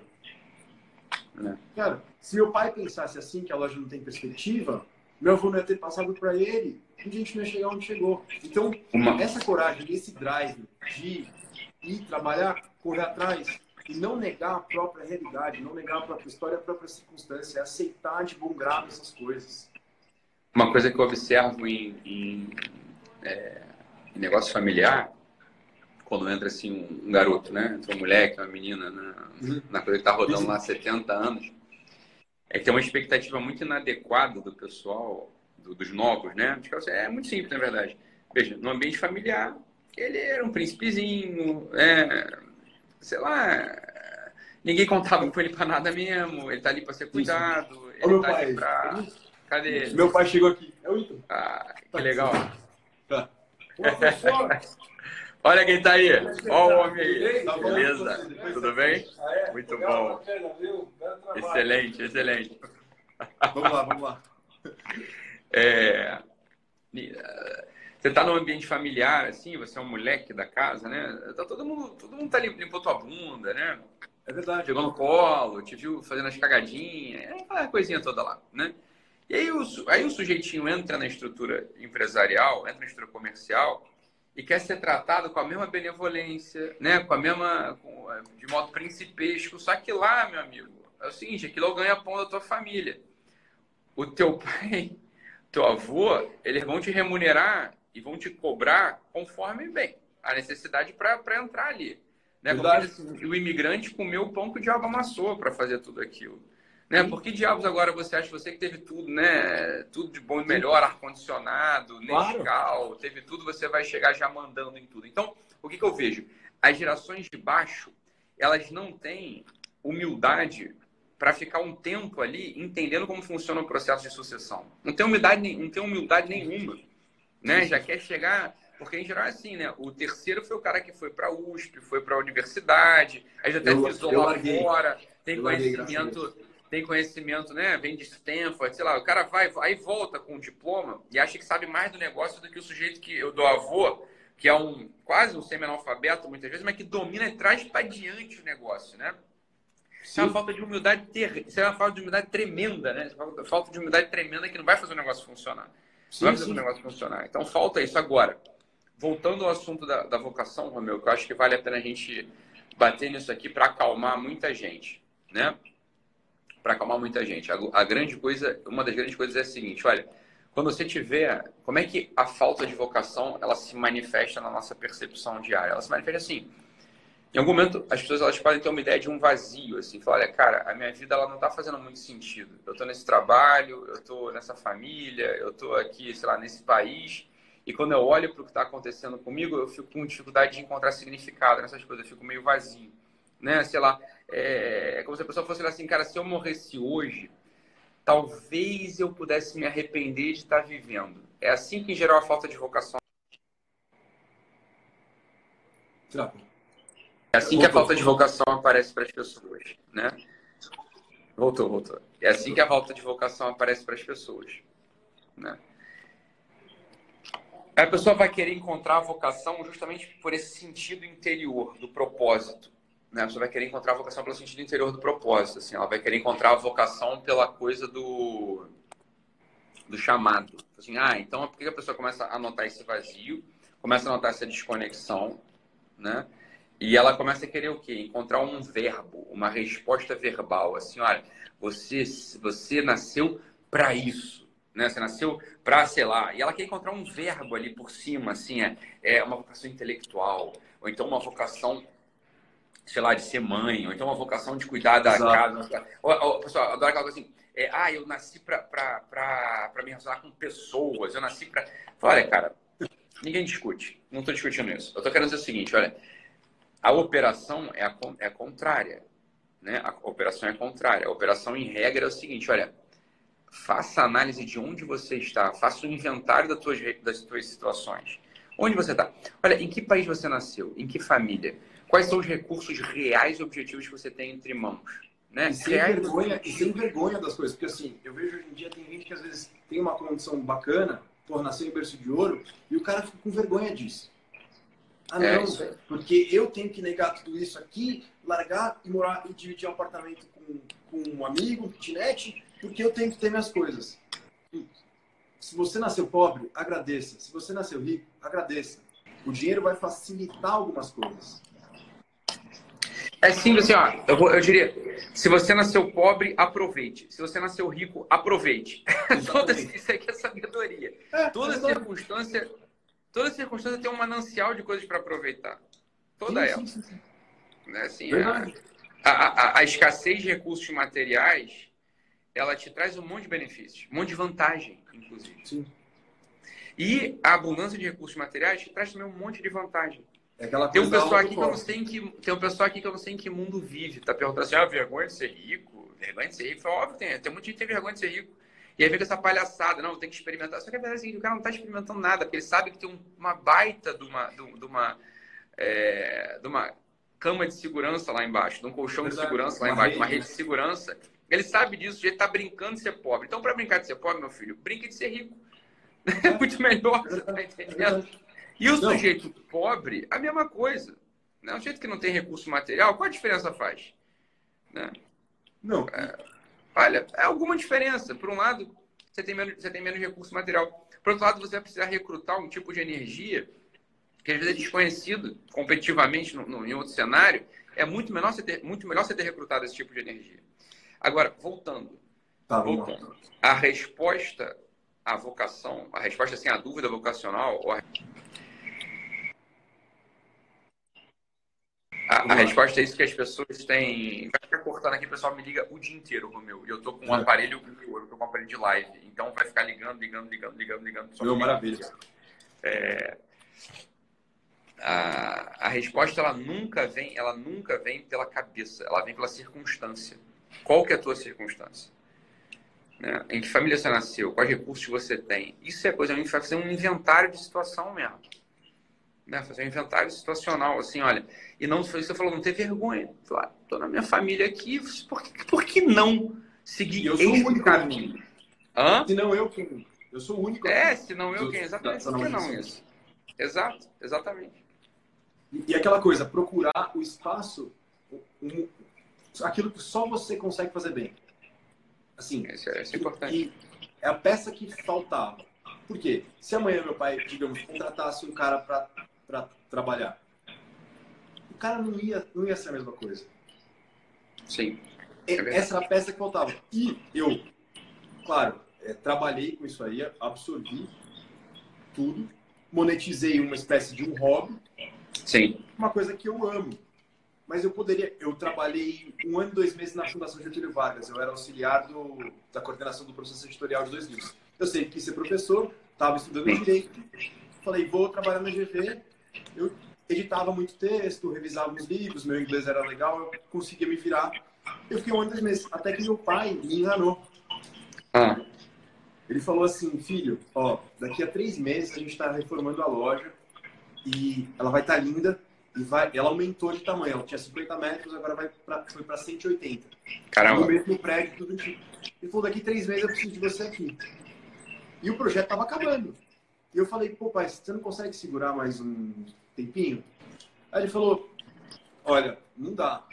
É. Cara, se meu pai pensasse assim, que a loja não tem perspectiva, meu avô não ia ter passado para ele, a gente não ia chegar onde chegou. Então, essa coragem, esse drive de ir trabalhar, correr atrás, e não negar a própria realidade, não negar a própria história, a própria circunstância, é aceitar de bom grado essas coisas. Uma coisa que eu observo em, em, é, em negócio familiar, quando entra assim um, um, garoto, né? Entra uma moleque, uma menina na, na coisa que está rodando lá há 70 anos, é que tem uma expectativa muito inadequada do pessoal, do, dos novos, né? É muito simples, na verdade. Veja, no ambiente familiar, ele era um príncipezinho, é, sei lá, ninguém contava com ele pra nada mesmo. Ele tá ali pra ser cuidado. Ele meu tá pai. pra. Cadê ele? Meu pai chegou aqui. É o Ito. Ah, que legal. Tá. <laughs> Olha quem tá aí. Olha o homem aí. Tá Beleza? Tudo bem? Ah, é? Muito bom. Excelente, excelente. Vamos lá, vamos lá. <laughs> É... você tá no ambiente familiar, assim, você é um moleque da casa, né? Tá todo mundo, todo mundo tá limpando tua bunda, né? É verdade. Chegou no colo, te viu fazendo as cagadinhas, é aquela coisinha toda lá, né? E aí o, aí o sujeitinho entra na estrutura empresarial, entra na estrutura comercial e quer ser tratado com a mesma benevolência, né? Com a mesma, com, de modo principesco. Só que lá, meu amigo, é o seguinte, aquilo é o ganha-pão da tua família. O teu <laughs> pai, teu avô, eles vão te remunerar e vão te cobrar conforme bem a necessidade para entrar ali. Né? O imigrante comeu o pão que o diabo amassou para fazer tudo aquilo. Né? Por que diabos agora você acha você que teve tudo, né? Tudo de bom e melhor, ar-condicionado, Nescau, claro. teve tudo, você vai chegar já mandando em tudo. Então, o que, que eu vejo? As gerações de baixo, elas não têm humildade para ficar um tempo ali entendendo como funciona o processo de sucessão. Não tem humildade, não tem humildade nenhuma né? Já quer chegar, porque em geral é assim, né? O terceiro foi o cara que foi para a USP, foi para a universidade, aí já até pisou lá fora, tem eu conhecimento, tem conhecimento, né? Vem de Stanford, sei lá, o cara vai, aí volta com o diploma e acha que sabe mais do negócio do que o sujeito que eu do avô, que é um quase um semi-analfabeto muitas vezes, mas que domina e traz para diante o negócio, né? Isso é uma falta de humildade ter... Isso é uma falta de humildade tremenda, né? É falta de humildade tremenda que não vai fazer o negócio funcionar. Sim, vai fazer o negócio funcionar. Então falta isso agora. Voltando ao assunto da, da vocação, Romeu, que eu acho que vale a pena a gente bater nisso aqui para acalmar muita gente, né? Para acalmar muita gente. A, a, grande coisa, uma das grandes coisas é a seguinte, olha, quando você tiver, como é que a falta de vocação ela se manifesta na nossa percepção diária? Ela se manifesta assim. Em algum momento, as pessoas elas podem ter uma ideia de um vazio, assim, falar, olha, cara, a minha vida ela não está fazendo muito sentido. Eu estou nesse trabalho, eu estou nessa família, eu estou aqui, sei lá, nesse país, e quando eu olho para o que está acontecendo comigo, eu fico com dificuldade de encontrar significado nessas coisas, eu fico meio vazio, né? Sei lá, é, é como se a pessoa fosse assim, cara, se eu morresse hoje, talvez eu pudesse me arrepender de estar tá vivendo. É assim que, em geral, a falta de vocação. Tráfico. É assim que a falta de vocação aparece para as pessoas, né? Voltou, voltou. É assim que a falta de vocação aparece para as pessoas, né? A pessoa vai querer encontrar a vocação justamente por esse sentido interior do propósito, né? A pessoa vai querer encontrar a vocação pelo sentido interior do propósito, assim, ela vai querer encontrar a vocação pela coisa do do chamado. Assim, ah, então por que a pessoa começa a notar esse vazio, começa a notar essa desconexão, né? E ela começa a querer o quê? Encontrar um verbo, uma resposta verbal. Assim, olha, você, você nasceu para isso. Né? Você nasceu para, sei lá. E ela quer encontrar um verbo ali por cima, assim, é, é uma vocação intelectual. Ou então uma vocação, sei lá, de ser mãe. Ou então uma vocação de cuidar da Exato. casa. Ou, ou, pessoal, adoro aquela coisa assim. É, ah, eu nasci para me relacionar com pessoas. Eu nasci para. Olha, cara, ninguém discute. Não estou discutindo isso. Eu estou querendo dizer o seguinte, olha a operação é a, é a contrária. Né? A operação é a contrária. A operação, em regra, é o seguinte: olha, faça a análise de onde você está, faça o inventário das tuas, das situações. Onde você está? Olha, em que país você nasceu? Em que família? Quais são os recursos reais e objetivos que você tem entre mãos? Né? E sem, vergonha, e sem vergonha das coisas. Porque assim, eu vejo hoje em dia tem gente que às vezes tem uma condição bacana, por nascer em berço de ouro, e o cara fica com vergonha disso. Ah, não, é porque eu tenho que negar tudo isso aqui, largar e morar e dividir um apartamento com, com um amigo, um kitnet, porque eu tenho que ter minhas coisas. Se você nasceu pobre, agradeça. Se você nasceu rico, agradeça. O dinheiro vai facilitar algumas coisas. É simples assim, ó. Eu, vou, eu diria, se você nasceu pobre, aproveite. Se você nasceu rico, aproveite. <laughs> Toda, isso aqui é sabedoria. É, Toda é circunstância toda circunstância tem um manancial de coisas para aproveitar. Toda sim, ela. Sim, sim, né? assim, a, a, a, a, escassez de recursos materiais, ela te traz um monte de benefícios, um monte de vantagem, inclusive. Sim. E a abundância de recursos materiais te traz também um monte de vantagem. É tem um pessoal aqui que eu não sei em que tem um pessoal aqui que eu não sei em que mundo vive. Tá perguntando assim: "Ah, vergonha de ser rico?" Vergonha de ser rico, foi óbvio, tem, tem muita gente que tem vergonha de ser rico. E aí fica essa palhaçada, não, tem que experimentar. Só que a verdade é assim, o cara não está experimentando nada, porque ele sabe que tem uma baita de uma, de uma, é, de uma cama de segurança lá embaixo, de um colchão de segurança lá embaixo, rede. uma rede de segurança. Ele sabe disso, ele está brincando de ser pobre. Então, para brincar de ser pobre, meu filho, brinque de ser rico. <laughs> É muito melhor, você tá entendendo? E o não. sujeito pobre, a mesma coisa. Né? O sujeito que não tem recurso material, qual a diferença faz? Né? Não. É, olha, é alguma diferença. Por um lado, você tem, menos, você tem menos recurso material. Por outro lado, você vai precisar recrutar um tipo de energia que às vezes é desconhecido competitivamente no, no, em outro cenário. É muito, menor você ter, muito melhor você ter recrutado esse tipo de energia. Agora, voltando. Tá, voltando. A resposta à vocação, a resposta assim, à dúvida vocacional, a... A, a, resposta é isso que as pessoas têm. Vai ficar cortando aqui, o pessoal me liga o dia inteiro, Romeu. E eu tô com um é. aparelho, eu tô com um aparelho de live. Então vai ficar ligando, ligando, ligando, ligando, ligando. Meu, maravilha. É, a, a resposta ela nunca vem, ela nunca vem pela cabeça, ela vem pela circunstância. Qual que é a tua circunstância? Né? Em que família você nasceu? Quais recursos você tem? Isso é coisa, a gente vai fazer um inventário de situação mesmo né? Fazer um inventário situacional, assim, olha. E não foi você falou, não ter vergonha. Falar, ah, tô na minha família aqui, por que, por que não seguir eu sou o único caminho? Hã? Se não eu quem. Eu sou o único. É, se não eu quem, exatamente. Por que não isso? Exato, exatamente. E, e aquela coisa, procurar o espaço, um, aquilo que só você consegue fazer bem. Assim, isso é, isso é importante. é a peça que faltava. Por quê? Se amanhã meu pai, digamos, contratasse um cara para para trabalhar. O cara não ia, não ia ser a mesma coisa. Sim. É Essa era a peça que faltava. E eu, claro, é, trabalhei com isso aí, absorvi tudo, monetizei uma espécie de um hobby. Sim. Uma coisa que eu amo. Mas eu poderia. Eu trabalhei um ano e dois meses na Fundação Getúlio Vargas. Eu era auxiliar do, da coordenação do processo editorial de dois livros. Eu sempre quis ser professor, estava estudando direito. Falei, vou trabalhar na GV, eu editava muito texto, revisava os livros, meu inglês era legal, eu conseguia me virar. Eu fiquei um ano, dois meses, até que meu pai me enganou. Ah. Ele falou assim, filho, ó, daqui a três meses a gente está reformando a loja e ela vai estar tá linda e vai, ela aumentou de tamanho, ela tinha 50 metros, agora vai pra, foi para 180. Caramba. No mesmo prédio, tudo tipo. Ele falou, daqui a três meses eu preciso de você aqui. E o projeto estava acabando. E eu falei, pô, pai, você não consegue segurar mais um tempinho? Aí ele falou, olha, não dá.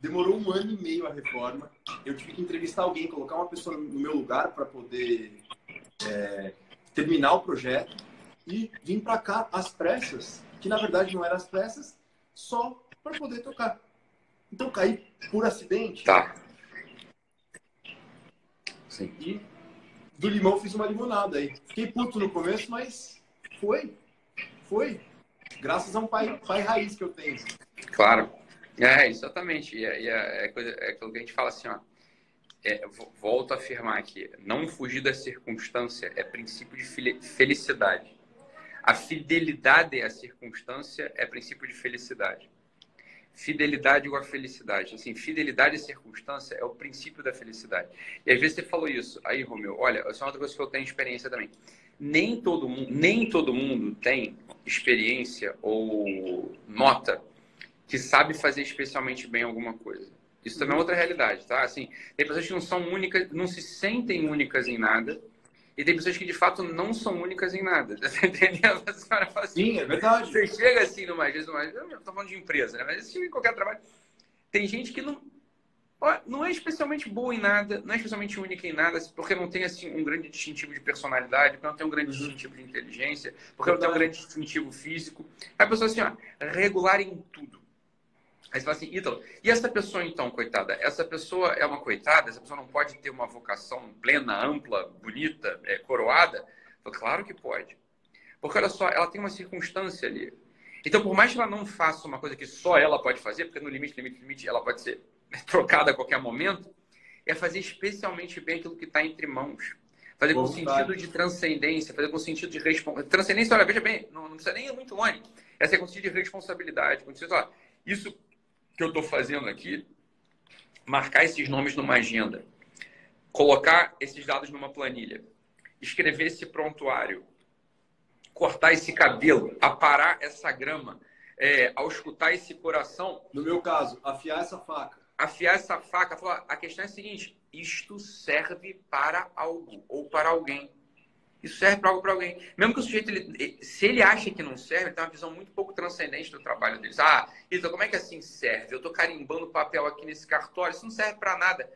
Demorou um ano e meio a reforma. Eu tive que entrevistar alguém, colocar uma pessoa no meu lugar para poder é, terminar o projeto e vim para cá às pressas, que na verdade não eram as pressas, só para poder tocar. Então caí por acidente. Tá. Sim. E do limão fiz uma limonada aí. Fiquei puto no começo, mas foi. Foi. Graças a um pai, pai raiz que eu tenho. Claro. É, exatamente. E, é, é, coisa, é aquilo que a gente fala assim, ó. É, volto a afirmar aqui, não fugir da circunstância é princípio de felicidade. A fidelidade à circunstância é princípio de felicidade. Fidelidade igual a felicidade. Assim, fidelidade à circunstância é o princípio da felicidade. E às vezes você falou isso. Aí, Romeu, olha, essa é outra coisa que eu tenho experiência também. Nem todo mundo, nem todo mundo tem experiência ou nota que sabe fazer especialmente bem alguma coisa. Isso também é outra realidade, tá? Assim, tem pessoas que não são únicas, não se sentem únicas em nada, e tem pessoas que de fato não são únicas em nada. <laughs> Entendendo? A senhora fala assim, Sim, é verdade. Você chega assim numa vez, numa, eu estou falando de empresa, né? Mas assim, em qualquer trabalho. Tem gente que não, não é especialmente boa em nada, não é especialmente única em nada, porque não tem assim um grande distintivo de personalidade, porque não tem um grande uhum. distintivo de inteligência, porque não tem um grande distintivo físico. Aí a pessoa assim, ó, regular em tudo. Aí você fala assim, Ítalo, e essa pessoa então, coitada? Essa pessoa é uma coitada? Essa pessoa não pode ter uma vocação plena, ampla, bonita, é, coroada? Falo, claro que pode. Porque olha só, ela tem uma circunstância ali. Então, por mais que ela não faça uma coisa que só ela pode fazer, porque no limite, limite, limite, ela pode ser <laughs> trocada a qualquer momento, é fazer especialmente bem aquilo que está entre mãos. Fazer com sentido de transcendência, fazer com sentido de responsabilidade. Transcendência, olha, veja bem, não, não precisa nem ir muito longe. Essa é com sentido de responsabilidade. Com sentido, ó, isso que eu estou fazendo aqui, marcar esses nomes numa agenda, colocar esses dados numa planilha, escrever esse prontuário, cortar esse cabelo, aparar essa grama, é, ao escutar esse coração. No meu caso, afiar essa faca. Afiar essa faca. Falar, a questão é a seguinte: isto serve para algo ou para alguém. Isso serve para algo para alguém. Mesmo que o sujeito, ele, se ele acha que não serve, ele tem uma visão muito pouco transcendente do trabalho deles. Ah, então como é que assim serve? Eu estou carimbando papel aqui nesse cartório, isso não serve para nada.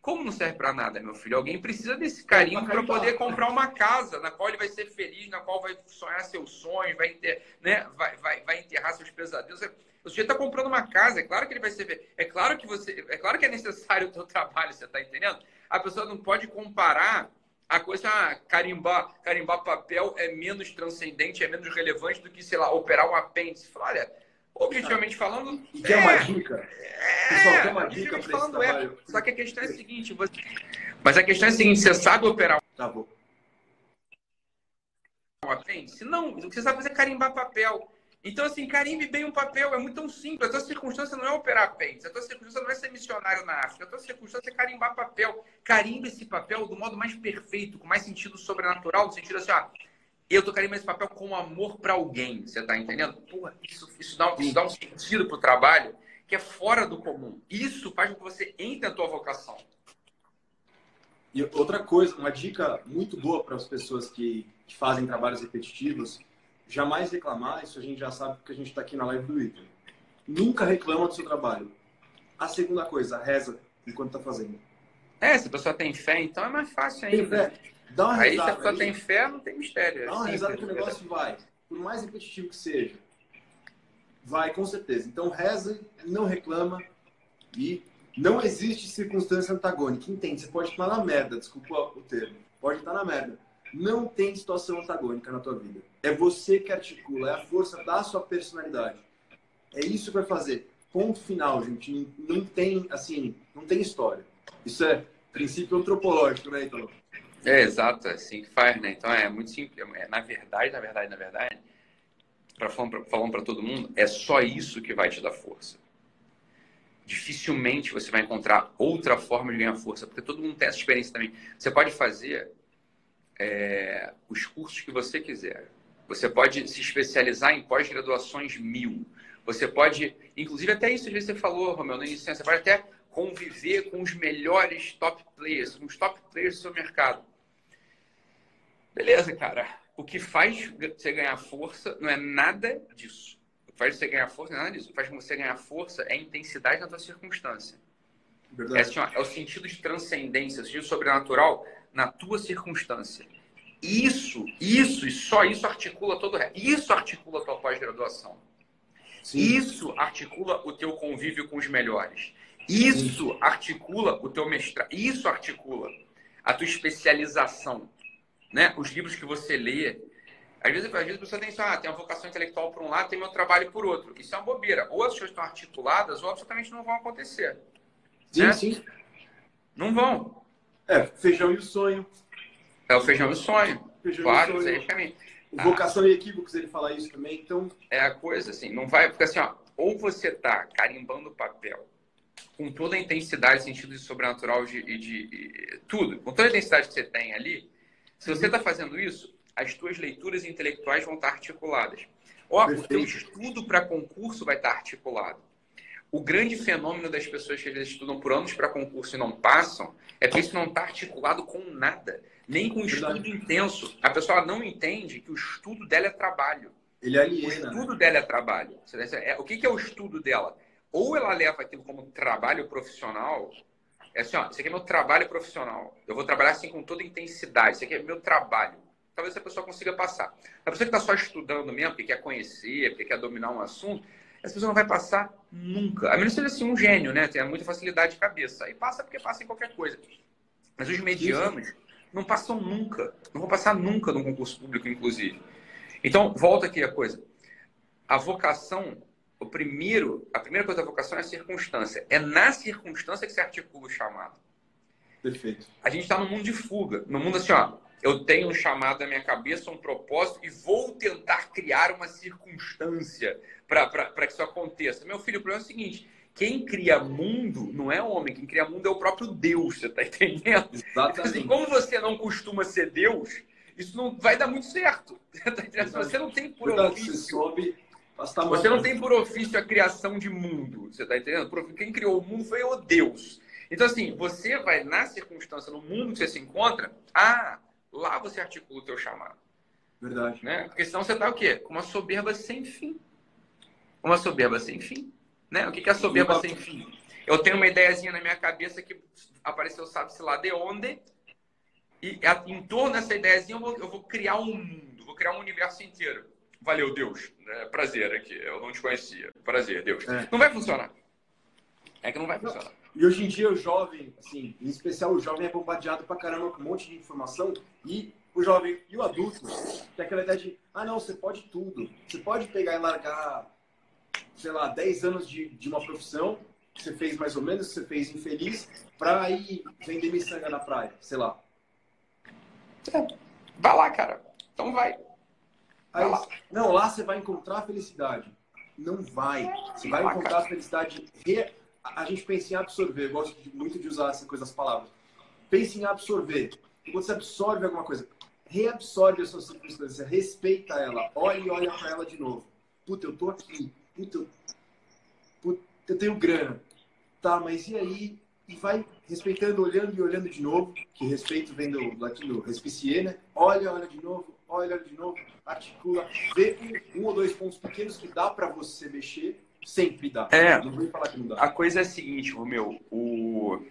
Como não serve para nada, meu filho? Alguém precisa desse carinho para poder comprar uma casa na qual ele vai ser feliz, na qual vai sonhar seus sonhos, vai, ter, né? vai, vai, vai enterrar seus pesadelos. O sujeito está comprando uma casa, é claro que ele vai ser. É claro que você. É claro que é necessário o teu <laughs> trabalho, você está entendendo? A pessoa não pode comparar a coisa ah, carimbar, carimbar papel é menos transcendente, é menos relevante do que, sei lá, operar um apêndice. Fala, olha, objetivamente falando. E quer é, uma dica? É, Pessoal, quer uma dica para falando, é. Só que a questão é a seguinte, você... mas a questão é a seguinte, você sabe operar um. Tá bom. Um apêndice? Não, o que você sabe fazer é carimbar papel. Então, assim, carimbe bem um papel, é muito tão simples. A tua circunstância não é operar apêndice, a tua circunstância não é ser missionário na África, a tua circunstância é carimbar papel. Carimbe esse papel do modo mais perfeito, com mais sentido sobrenatural, no sentido assim, ó, eu tô carimbando esse papel com amor para alguém, você tá entendendo? Porra, isso, isso, dá, isso dá um sentido pro trabalho que é fora do comum. Isso faz com que você entre na tua vocação. E outra coisa, uma dica muito boa para as pessoas que, que fazem trabalhos repetitivos jamais reclamar, isso a gente já sabe porque a gente está aqui na live do Ítalo. Nunca reclama do seu trabalho. A segunda coisa, reza enquanto está fazendo. É, se a pessoa tem fé, então é mais fácil ainda. Dá uma aí se a pessoa aí, tem fé, não tem mistério. Dá uma Sim, rezada que o negócio vai. Por mais repetitivo que seja. Vai, com certeza. Então reza, não reclama e não existe circunstância antagônica. Entende? Você pode estar na merda, desculpa o termo. Pode estar na merda. Não tem situação antagônica na tua vida. É você que articula, é a força da sua personalidade. É isso que vai fazer. Ponto final, gente. Não tem, assim, não tem história. Isso é princípio antropológico, né, então? É, exato, é assim que faz, né? Então é muito simples. É, na verdade, na verdade, na verdade, para falando para todo mundo, é só isso que vai te dar força. Dificilmente você vai encontrar outra forma de ganhar força, porque todo mundo tem essa experiência também. Você pode fazer é, os cursos que você quiser. Você pode se especializar em pós-graduações mil. Você pode, inclusive até isso que você falou, Romeu, no início, você pode até conviver com os melhores top players, com os top players do seu mercado. Beleza, cara. O que faz você ganhar força não é nada disso. O que faz você ganhar força não é nada disso. O que faz você ganhar força é a intensidade na tua circunstância. É, assim, ó, é, o sentido de transcendência, o sentido sobrenatural na tua circunstância. Isso, isso e só isso articula todo o resto. Isso articula a tua pós-graduação. Isso articula o teu convívio com os melhores. Isso Sim. articula o teu mestrado. Isso articula a tua especialização. Né? Os livros que você lê. Às vezes, às vezes a pessoa tem isso, ah, tem uma vocação intelectual por um lado, tem meu trabalho por outro. Isso é uma bobeira. Ou as coisas estão articuladas, ou absolutamente não vão acontecer. Sim, né? sim. Não vão. É, feijão e o sonho. É o feijão e o sonho. Feijão claro, aí é caminho. Vocação ah, e equívocos, ele fala isso também, então... É a coisa, assim, não vai... Porque assim, ó, ou você tá carimbando papel com toda a intensidade, sentido de sobrenatural de, de, de, tudo, com toda a intensidade que você tem ali, se você está fazendo isso, as tuas leituras intelectuais vão estar articuladas. Ó, o teu estudo para concurso vai estar articulado. O grande fenômeno das pessoas que eles estudam por anos para concurso e não passam é que isso não está articulado com nada, nem com estudo intenso. A pessoa não entende que o estudo dela é trabalho. Ele aliena. O estudo dela é trabalho. É, o que é o estudo dela? Ou ela leva aquilo como trabalho profissional, é assim, ó, isso aqui é meu trabalho profissional. Eu vou trabalhar assim com toda intensidade. Isso aqui é meu trabalho. Talvez a pessoa consiga passar. A pessoa que está só estudando mesmo, porque quer conhecer, porque quer dominar um assunto, essa pessoa não vai passar nunca. A menos que seja assim um gênio, né? Tem muita facilidade de cabeça. E passa porque passa em qualquer coisa. Mas os medianos não passam nunca. Não vão passar nunca num concurso público, inclusive. Então, volta aqui a coisa. A vocação, o primeiro, a primeira coisa da vocação é a circunstância. É na circunstância que se articula o chamado. Perfeito. A gente está no mundo de fuga. No mundo assim, ó, eu tenho um chamado na minha cabeça, um propósito, e vou tentar criar uma circunstância para que isso aconteça. Meu filho, o problema é o seguinte: quem cria mundo não é homem, quem cria mundo é o próprio Deus, você está entendendo? Exatamente. Então, assim, como você não costuma ser Deus, isso não vai dar muito certo. <laughs> Tá você não tem por ofício. Você não tem por ofício a criação de mundo, você está entendendo? Quem criou o mundo foi o Deus. Então, assim, você vai, na circunstância, no mundo que você se encontra, ah, Lá você articula o teu chamado. Verdade. Né? Porque senão você tá o quê? Com uma soberba sem fim. Uma soberba sem fim. Né? O que é soberba sem fim? Eu tenho uma ideiazinha na minha cabeça que apareceu, sabe-se lá de onde, e em torno dessa ideiazinha eu vou, eu vou criar um mundo, vou criar um universo inteiro. Valeu, Deus. É, prazer aqui. Eu não te conhecia. Prazer, Deus. É. Não vai funcionar. É que não vai funcionar. E hoje em dia o jovem, assim, em especial o jovem é bombardeado pra caramba com um monte de informação e o jovem e o adulto tem aquela ideia de, ah não, você pode tudo. Você pode pegar e largar, sei lá, 10 anos de, de uma profissão que você fez mais ou menos, que você fez infeliz, pra ir vender miçanga na praia, sei lá. É. Vai lá, cara. Então vai. vai Aí, lá. Não, lá você vai encontrar a felicidade. Não vai. Você vai encontrar a felicidade. Re... A gente pensa em absorver. Eu gosto muito de usar essa coisa, as palavras. Pense em absorver. Quando você absorve alguma coisa, reabsorve a sua circunstância, respeita ela, olha e olha para ela de novo. Puta, eu tô aqui. Puta, eu... Tenho grana. Tá, mas e aí? e vai respeitando, olhando e olhando de novo, que respeito vem do latim do respicier, né? Olha, olha de novo, olha, olha de novo, articula, vê um, um ou dois pontos pequenos que dá para você mexer, sempre dá. É, não vou falar que não dá. A coisa é a seguinte, meu, o...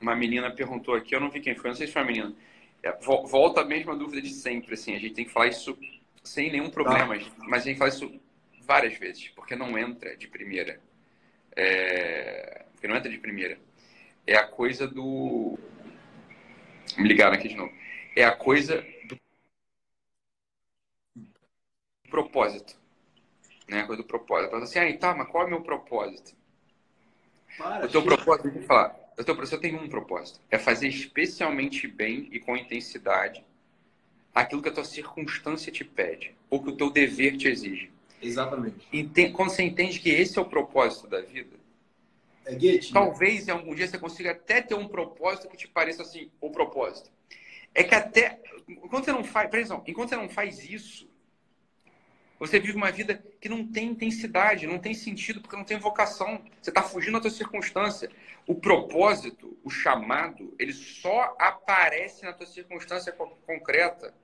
uma menina perguntou aqui, eu não vi quem foi, não sei se foi uma menina. É, volta a mesma dúvida de sempre, assim, a gente tem que falar isso sem nenhum problema, tá. mas a gente fala isso várias vezes, porque não entra de primeira. É... Porque não entra de primeira é a coisa do. Me ligaram aqui de novo. É a coisa do propósito. Né? A coisa do propósito. Fala assim, ah, tá, mas qual é o meu propósito? Para, o teu propósito, eu falar. O teu propósito tem um propósito. É fazer especialmente bem e com intensidade aquilo que a tua circunstância te pede, ou que o teu dever te exige. Exatamente. Quando você entende que esse é o propósito da vida, é Goethe, né? Talvez em algum dia você consiga até ter um propósito que te pareça assim, o propósito. É que até enquanto você não faz, presta enquanto você não faz isso, você vive uma vida que não tem intensidade, não tem sentido, porque não tem vocação. Você está fugindo da sua circunstância. O propósito, o chamado, ele só aparece na tua circunstância concreta.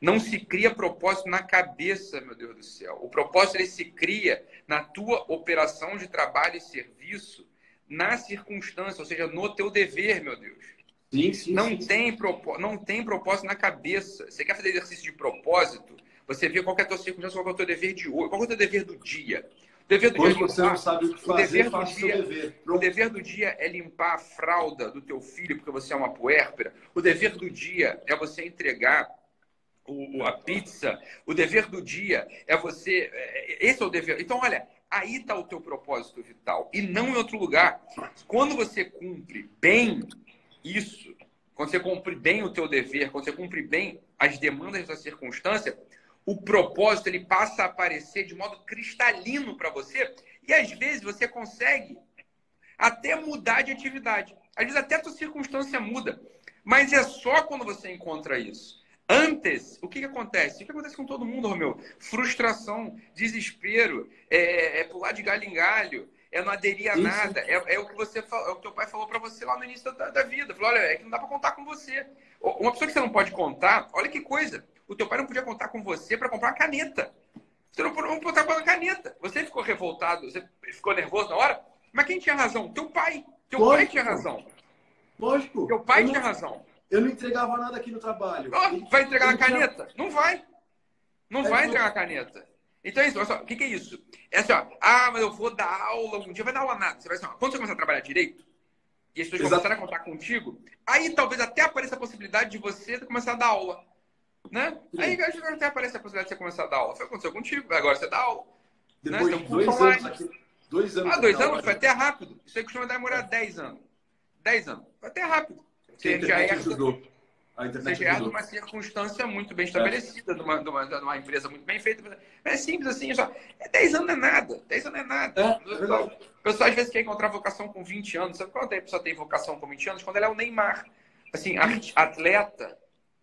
Não se cria propósito na cabeça, meu Deus do céu. O propósito ele se cria na tua operação de trabalho e serviço na circunstância, ou seja, no teu dever, meu Deus. Sim, sim, não, sim, tem propó não tem propósito na cabeça. Você quer fazer exercício de propósito? Você vê qual é a tua circunstância, qual é o teu dever de hoje, qual é o teu dever do dia. O dever do hoje dia é você não sabe o que fazer, o dever do dia, dever. O dever do dia é limpar a fralda do teu filho porque você é uma puérpera. O dever do dia é você entregar o, a pizza. O dever do dia é você. É, esse é o dever. Então, olha, aí está o teu propósito vital e não em outro lugar. Quando você cumpre bem isso, quando você cumpre bem o teu dever, quando você cumpre bem as demandas da circunstância, o propósito ele passa a aparecer de modo cristalino para você e às vezes você consegue até mudar de atividade. Às vezes até a tua circunstância muda, mas é só quando você encontra isso. Antes, o que, que acontece? O que acontece com todo mundo, Romeu? Frustração, desespero, é, é pular de galho em galho, é não aderir a nada. É, é, o que você é o que teu pai falou para você lá no início da, da vida. Falou, olha, é que não dá para contar com você. Uma pessoa que você não pode contar, olha que coisa. O teu pai não podia contar com você para comprar uma caneta. Você não pode contar com uma caneta. Você ficou revoltado, você ficou nervoso na hora, mas quem tinha razão? Teu pai. Teu Lógico. pai tinha razão. Lógico. Teu pai tinha razão. Eu não entregava nada aqui no trabalho. Oh, vai entregar na caneta? Não vai. Não é vai entregar a caneta. Então é isso, olha só, o que, que, é isso? É assim, ó, ah, mas eu vou dar aula um dia, vai dar aula nada. Você vai assim, ó, quando você começar a trabalhar direito, e as pessoas começarem a contar contigo, aí talvez até apareça a possibilidade de você começar a dar aula. Né? Sim. Aí até aparece a possibilidade de você começar a dar aula. Foi o que aconteceu contigo, agora você dá aula. Né? Depois né? de dois anos aqui. Dois anos. Ah, dois anos? Foi até rápido. Isso aí costuma demorar 10 anos. 10 anos. Foi até rápido. Você já é, ajudou. É numa circunstância muito bem estabelecida, é. numa, numa, numa, empresa muito bem feita. É simples assim, só. É 10 anos não é nada. 10 anos não é nada. É, é o pessoal às vezes quer encontrar vocação com 20 anos. Sabe quando a pessoa tem vocação com 20 anos? Quando ela é o Neymar. Assim, atleta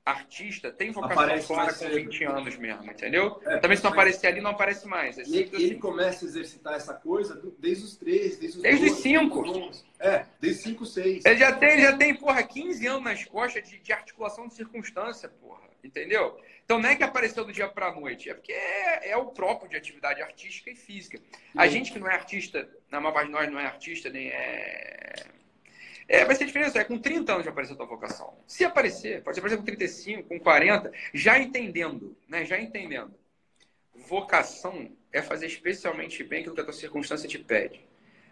artista tem vocação Aparece clara com cedo. 20 anos mesmo, entendeu? É, Também se não aparecer ali, não aparece mais. É ele, assim. começa a exercitar essa coisa desde os 13, desde os Desde os 12, cinco. desde os 11. É, desde 5, 6. Ele já tem, já tem, porra, 15 anos nas costas de, de articulação de circunstância, porra. Entendeu? Então não é que apareceu do dia pra noite, é porque é, é o próprio de atividade artística e física. A gente que não é artista, na maior parte de nós não é artista, nem é. É, vai ser diferença, é com 30 anos de aparecer a tua vocação. Se aparecer, pode aparecer com 35, com 40, já entendendo, né? Já entendendo. Vocação é fazer especialmente bem aquilo que a tua circunstância te pede.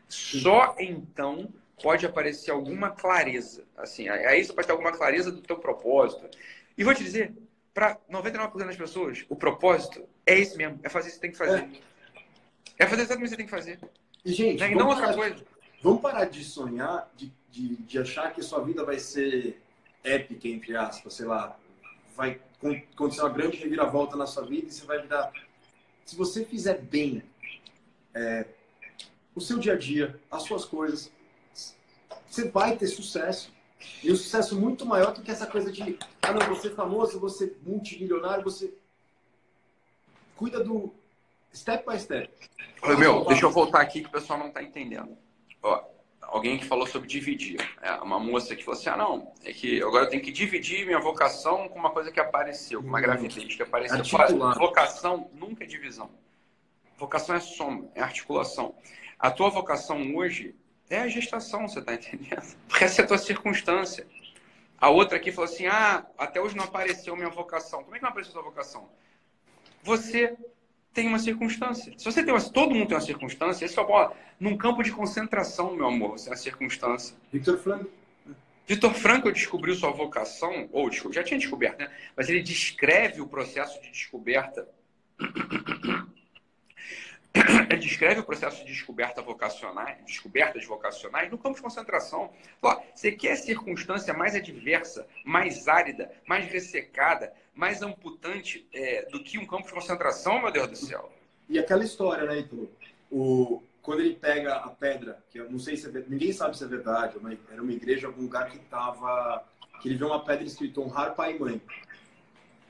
Só então pode aparecer alguma clareza. Assim, aí você pode ter alguma clareza do teu propósito. E vou te dizer, para 99% das pessoas, o propósito é esse mesmo, é fazer o que você tem que fazer. É, fazer exatamente o que você tem que fazer. E, gente, Né? E não outra coisa. Vamos parar de sonhar, de, de, de achar que sua vida vai ser épica, entre aspas, sei lá. Vai con- acontecer uma grande reviravolta na sua vida e você vai virar. Se você fizer bem é, o seu dia a dia, as suas coisas, você vai ter sucesso. E um sucesso muito maior do que essa coisa de, ah, não, você é famoso, você é multimilionário, você. Cuida do step by step. Ô, meu, deixa eu voltar aqui que o pessoal não está entendendo. Ó, alguém que falou sobre dividir. É, uma moça que falou assim: ah, não, é que agora eu tenho que dividir minha vocação com uma coisa que apareceu, com uma Hum. gravidez que apareceu. Articular. Vocação nunca é divisão. Vocação é soma, é articulação. A tua vocação hoje é a gestação, você está entendendo? <laughs> Porque essa é a tua circunstância. A outra aqui falou assim: ah, até hoje não apareceu minha vocação. Como é que não apareceu a tua vocação? Você tem uma circunstância. Se você tem uma, todo mundo tem uma circunstância, esse é bola. Num campo de concentração, meu amor, você tem uma circunstância. Victor Frank. Vitor Frankl descobriu sua vocação, ou já tinha descoberto, né? Mas ele descreve o processo de descoberta. <coughs> Ele descreve o processo de descoberta vocacionais, descobertas vocacionais no campo de concentração. Ó, você quer circunstância mais adversa, mais árida, mais ressecada, mais amputante é, do que um campo de concentração, meu Deus do céu? E aquela história, né, Ítalo? O, quando ele pega a pedra, que eu não sei se é, ninguém sabe se é verdade, uma- era uma igreja, algum lugar que tava, que ele vê uma pedra escrito honrar pai e mãe.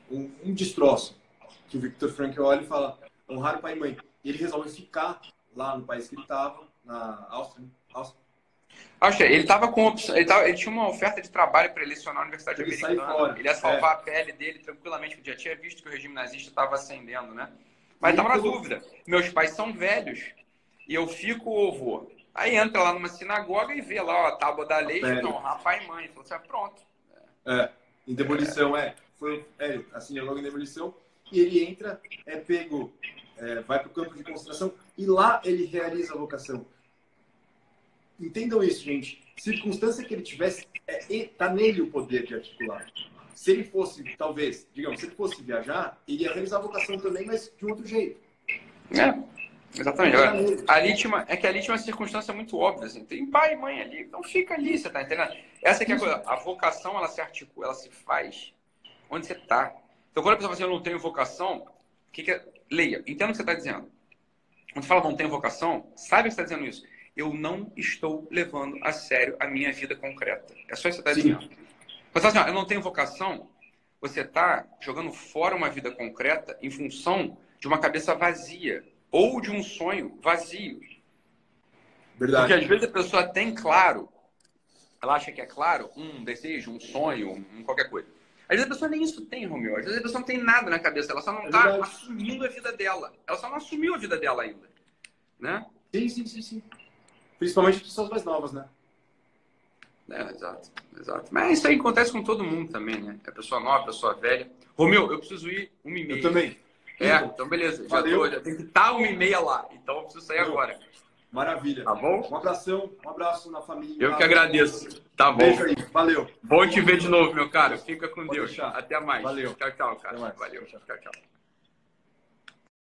Um, um destroço. Que o Victor Frankl olha e fala honrar pai e mãe. E ele resolve ficar lá no país que ele estava, na Áustria. Áustria. Acho, ele tava com opção, ele, tava- ele tinha uma oferta de trabalho para ele lecionar na Universidade Ele Americana. Ele ia salvar a pele dele tranquilamente, porque já tinha visto que o regime nazista estava ascendendo, né? Mas estava na dúvida. Meus pais são velhos e eu fico ou vou? Aí entra lá numa sinagoga e vê lá ó, a tábua da lei, pele. não, rapaz e mãe. Falou assim, ah, pronto. É, em demolição, é. Foi, é, assim, logo em demolição. E ele entra, é pego, é, vai para o campo de concentração e lá ele realiza a vocação. Entendam isso, gente. Circunstância que ele tivesse, é, tá nele o poder de articular. Se ele fosse, talvez, digamos, se ele fosse viajar, ele ia realizar a vocação também, mas de um outro jeito. É, exatamente. Agora, ali tinha uma, é que ali tinha uma circunstância muito óbvia, assim. Tem pai e mãe ali, então fica ali, você tá entendendo? Essa que é a coisa. A vocação, ela se articula, ela se faz onde você tá. Então, quando a pessoa fala assim, eu não tenho vocação, o que, que é? Leia, entenda o que você está dizendo. Quando você fala não tenho vocação, sabe que você está dizendo isso. Eu não estou levando a sério a minha vida concreta. É só isso que você está dizendo. Você assim, ó, eu não tenho vocação, você está jogando fora uma vida concreta em função de uma cabeça vazia ou de um sonho vazio. Porque Verdade. às vezes a pessoa tem claro, ela acha que é claro um desejo, um sonho, um qualquer coisa. Às vezes a pessoa nem isso tem, Romeu. Às vezes a pessoa não tem nada na cabeça, ela só não É está verdade. assumindo a vida dela. Ela só não assumiu a vida dela ainda. Né? Sim, sim, sim, sim. Principalmente as pessoas mais novas, né? É, exato, exato. Mas isso aí acontece com todo mundo também, né? É pessoa nova, pessoa velha. Romeu, eu preciso ir uma e meia. Eu também. É, então beleza. Já, Valeu. tô, já tem que estar uma e meia lá. Então eu preciso sair Valeu. agora. Maravilha. Tá bom? Um abração, um abraço na família. Eu que agradeço. Tá bom. Beijo aí. Valeu. Bom te ver de novo, meu caro. Fica com Pode Deus. deixar. Até mais. Valeu. Tchau, tchau, cara. Valeu. Tchau, tchau.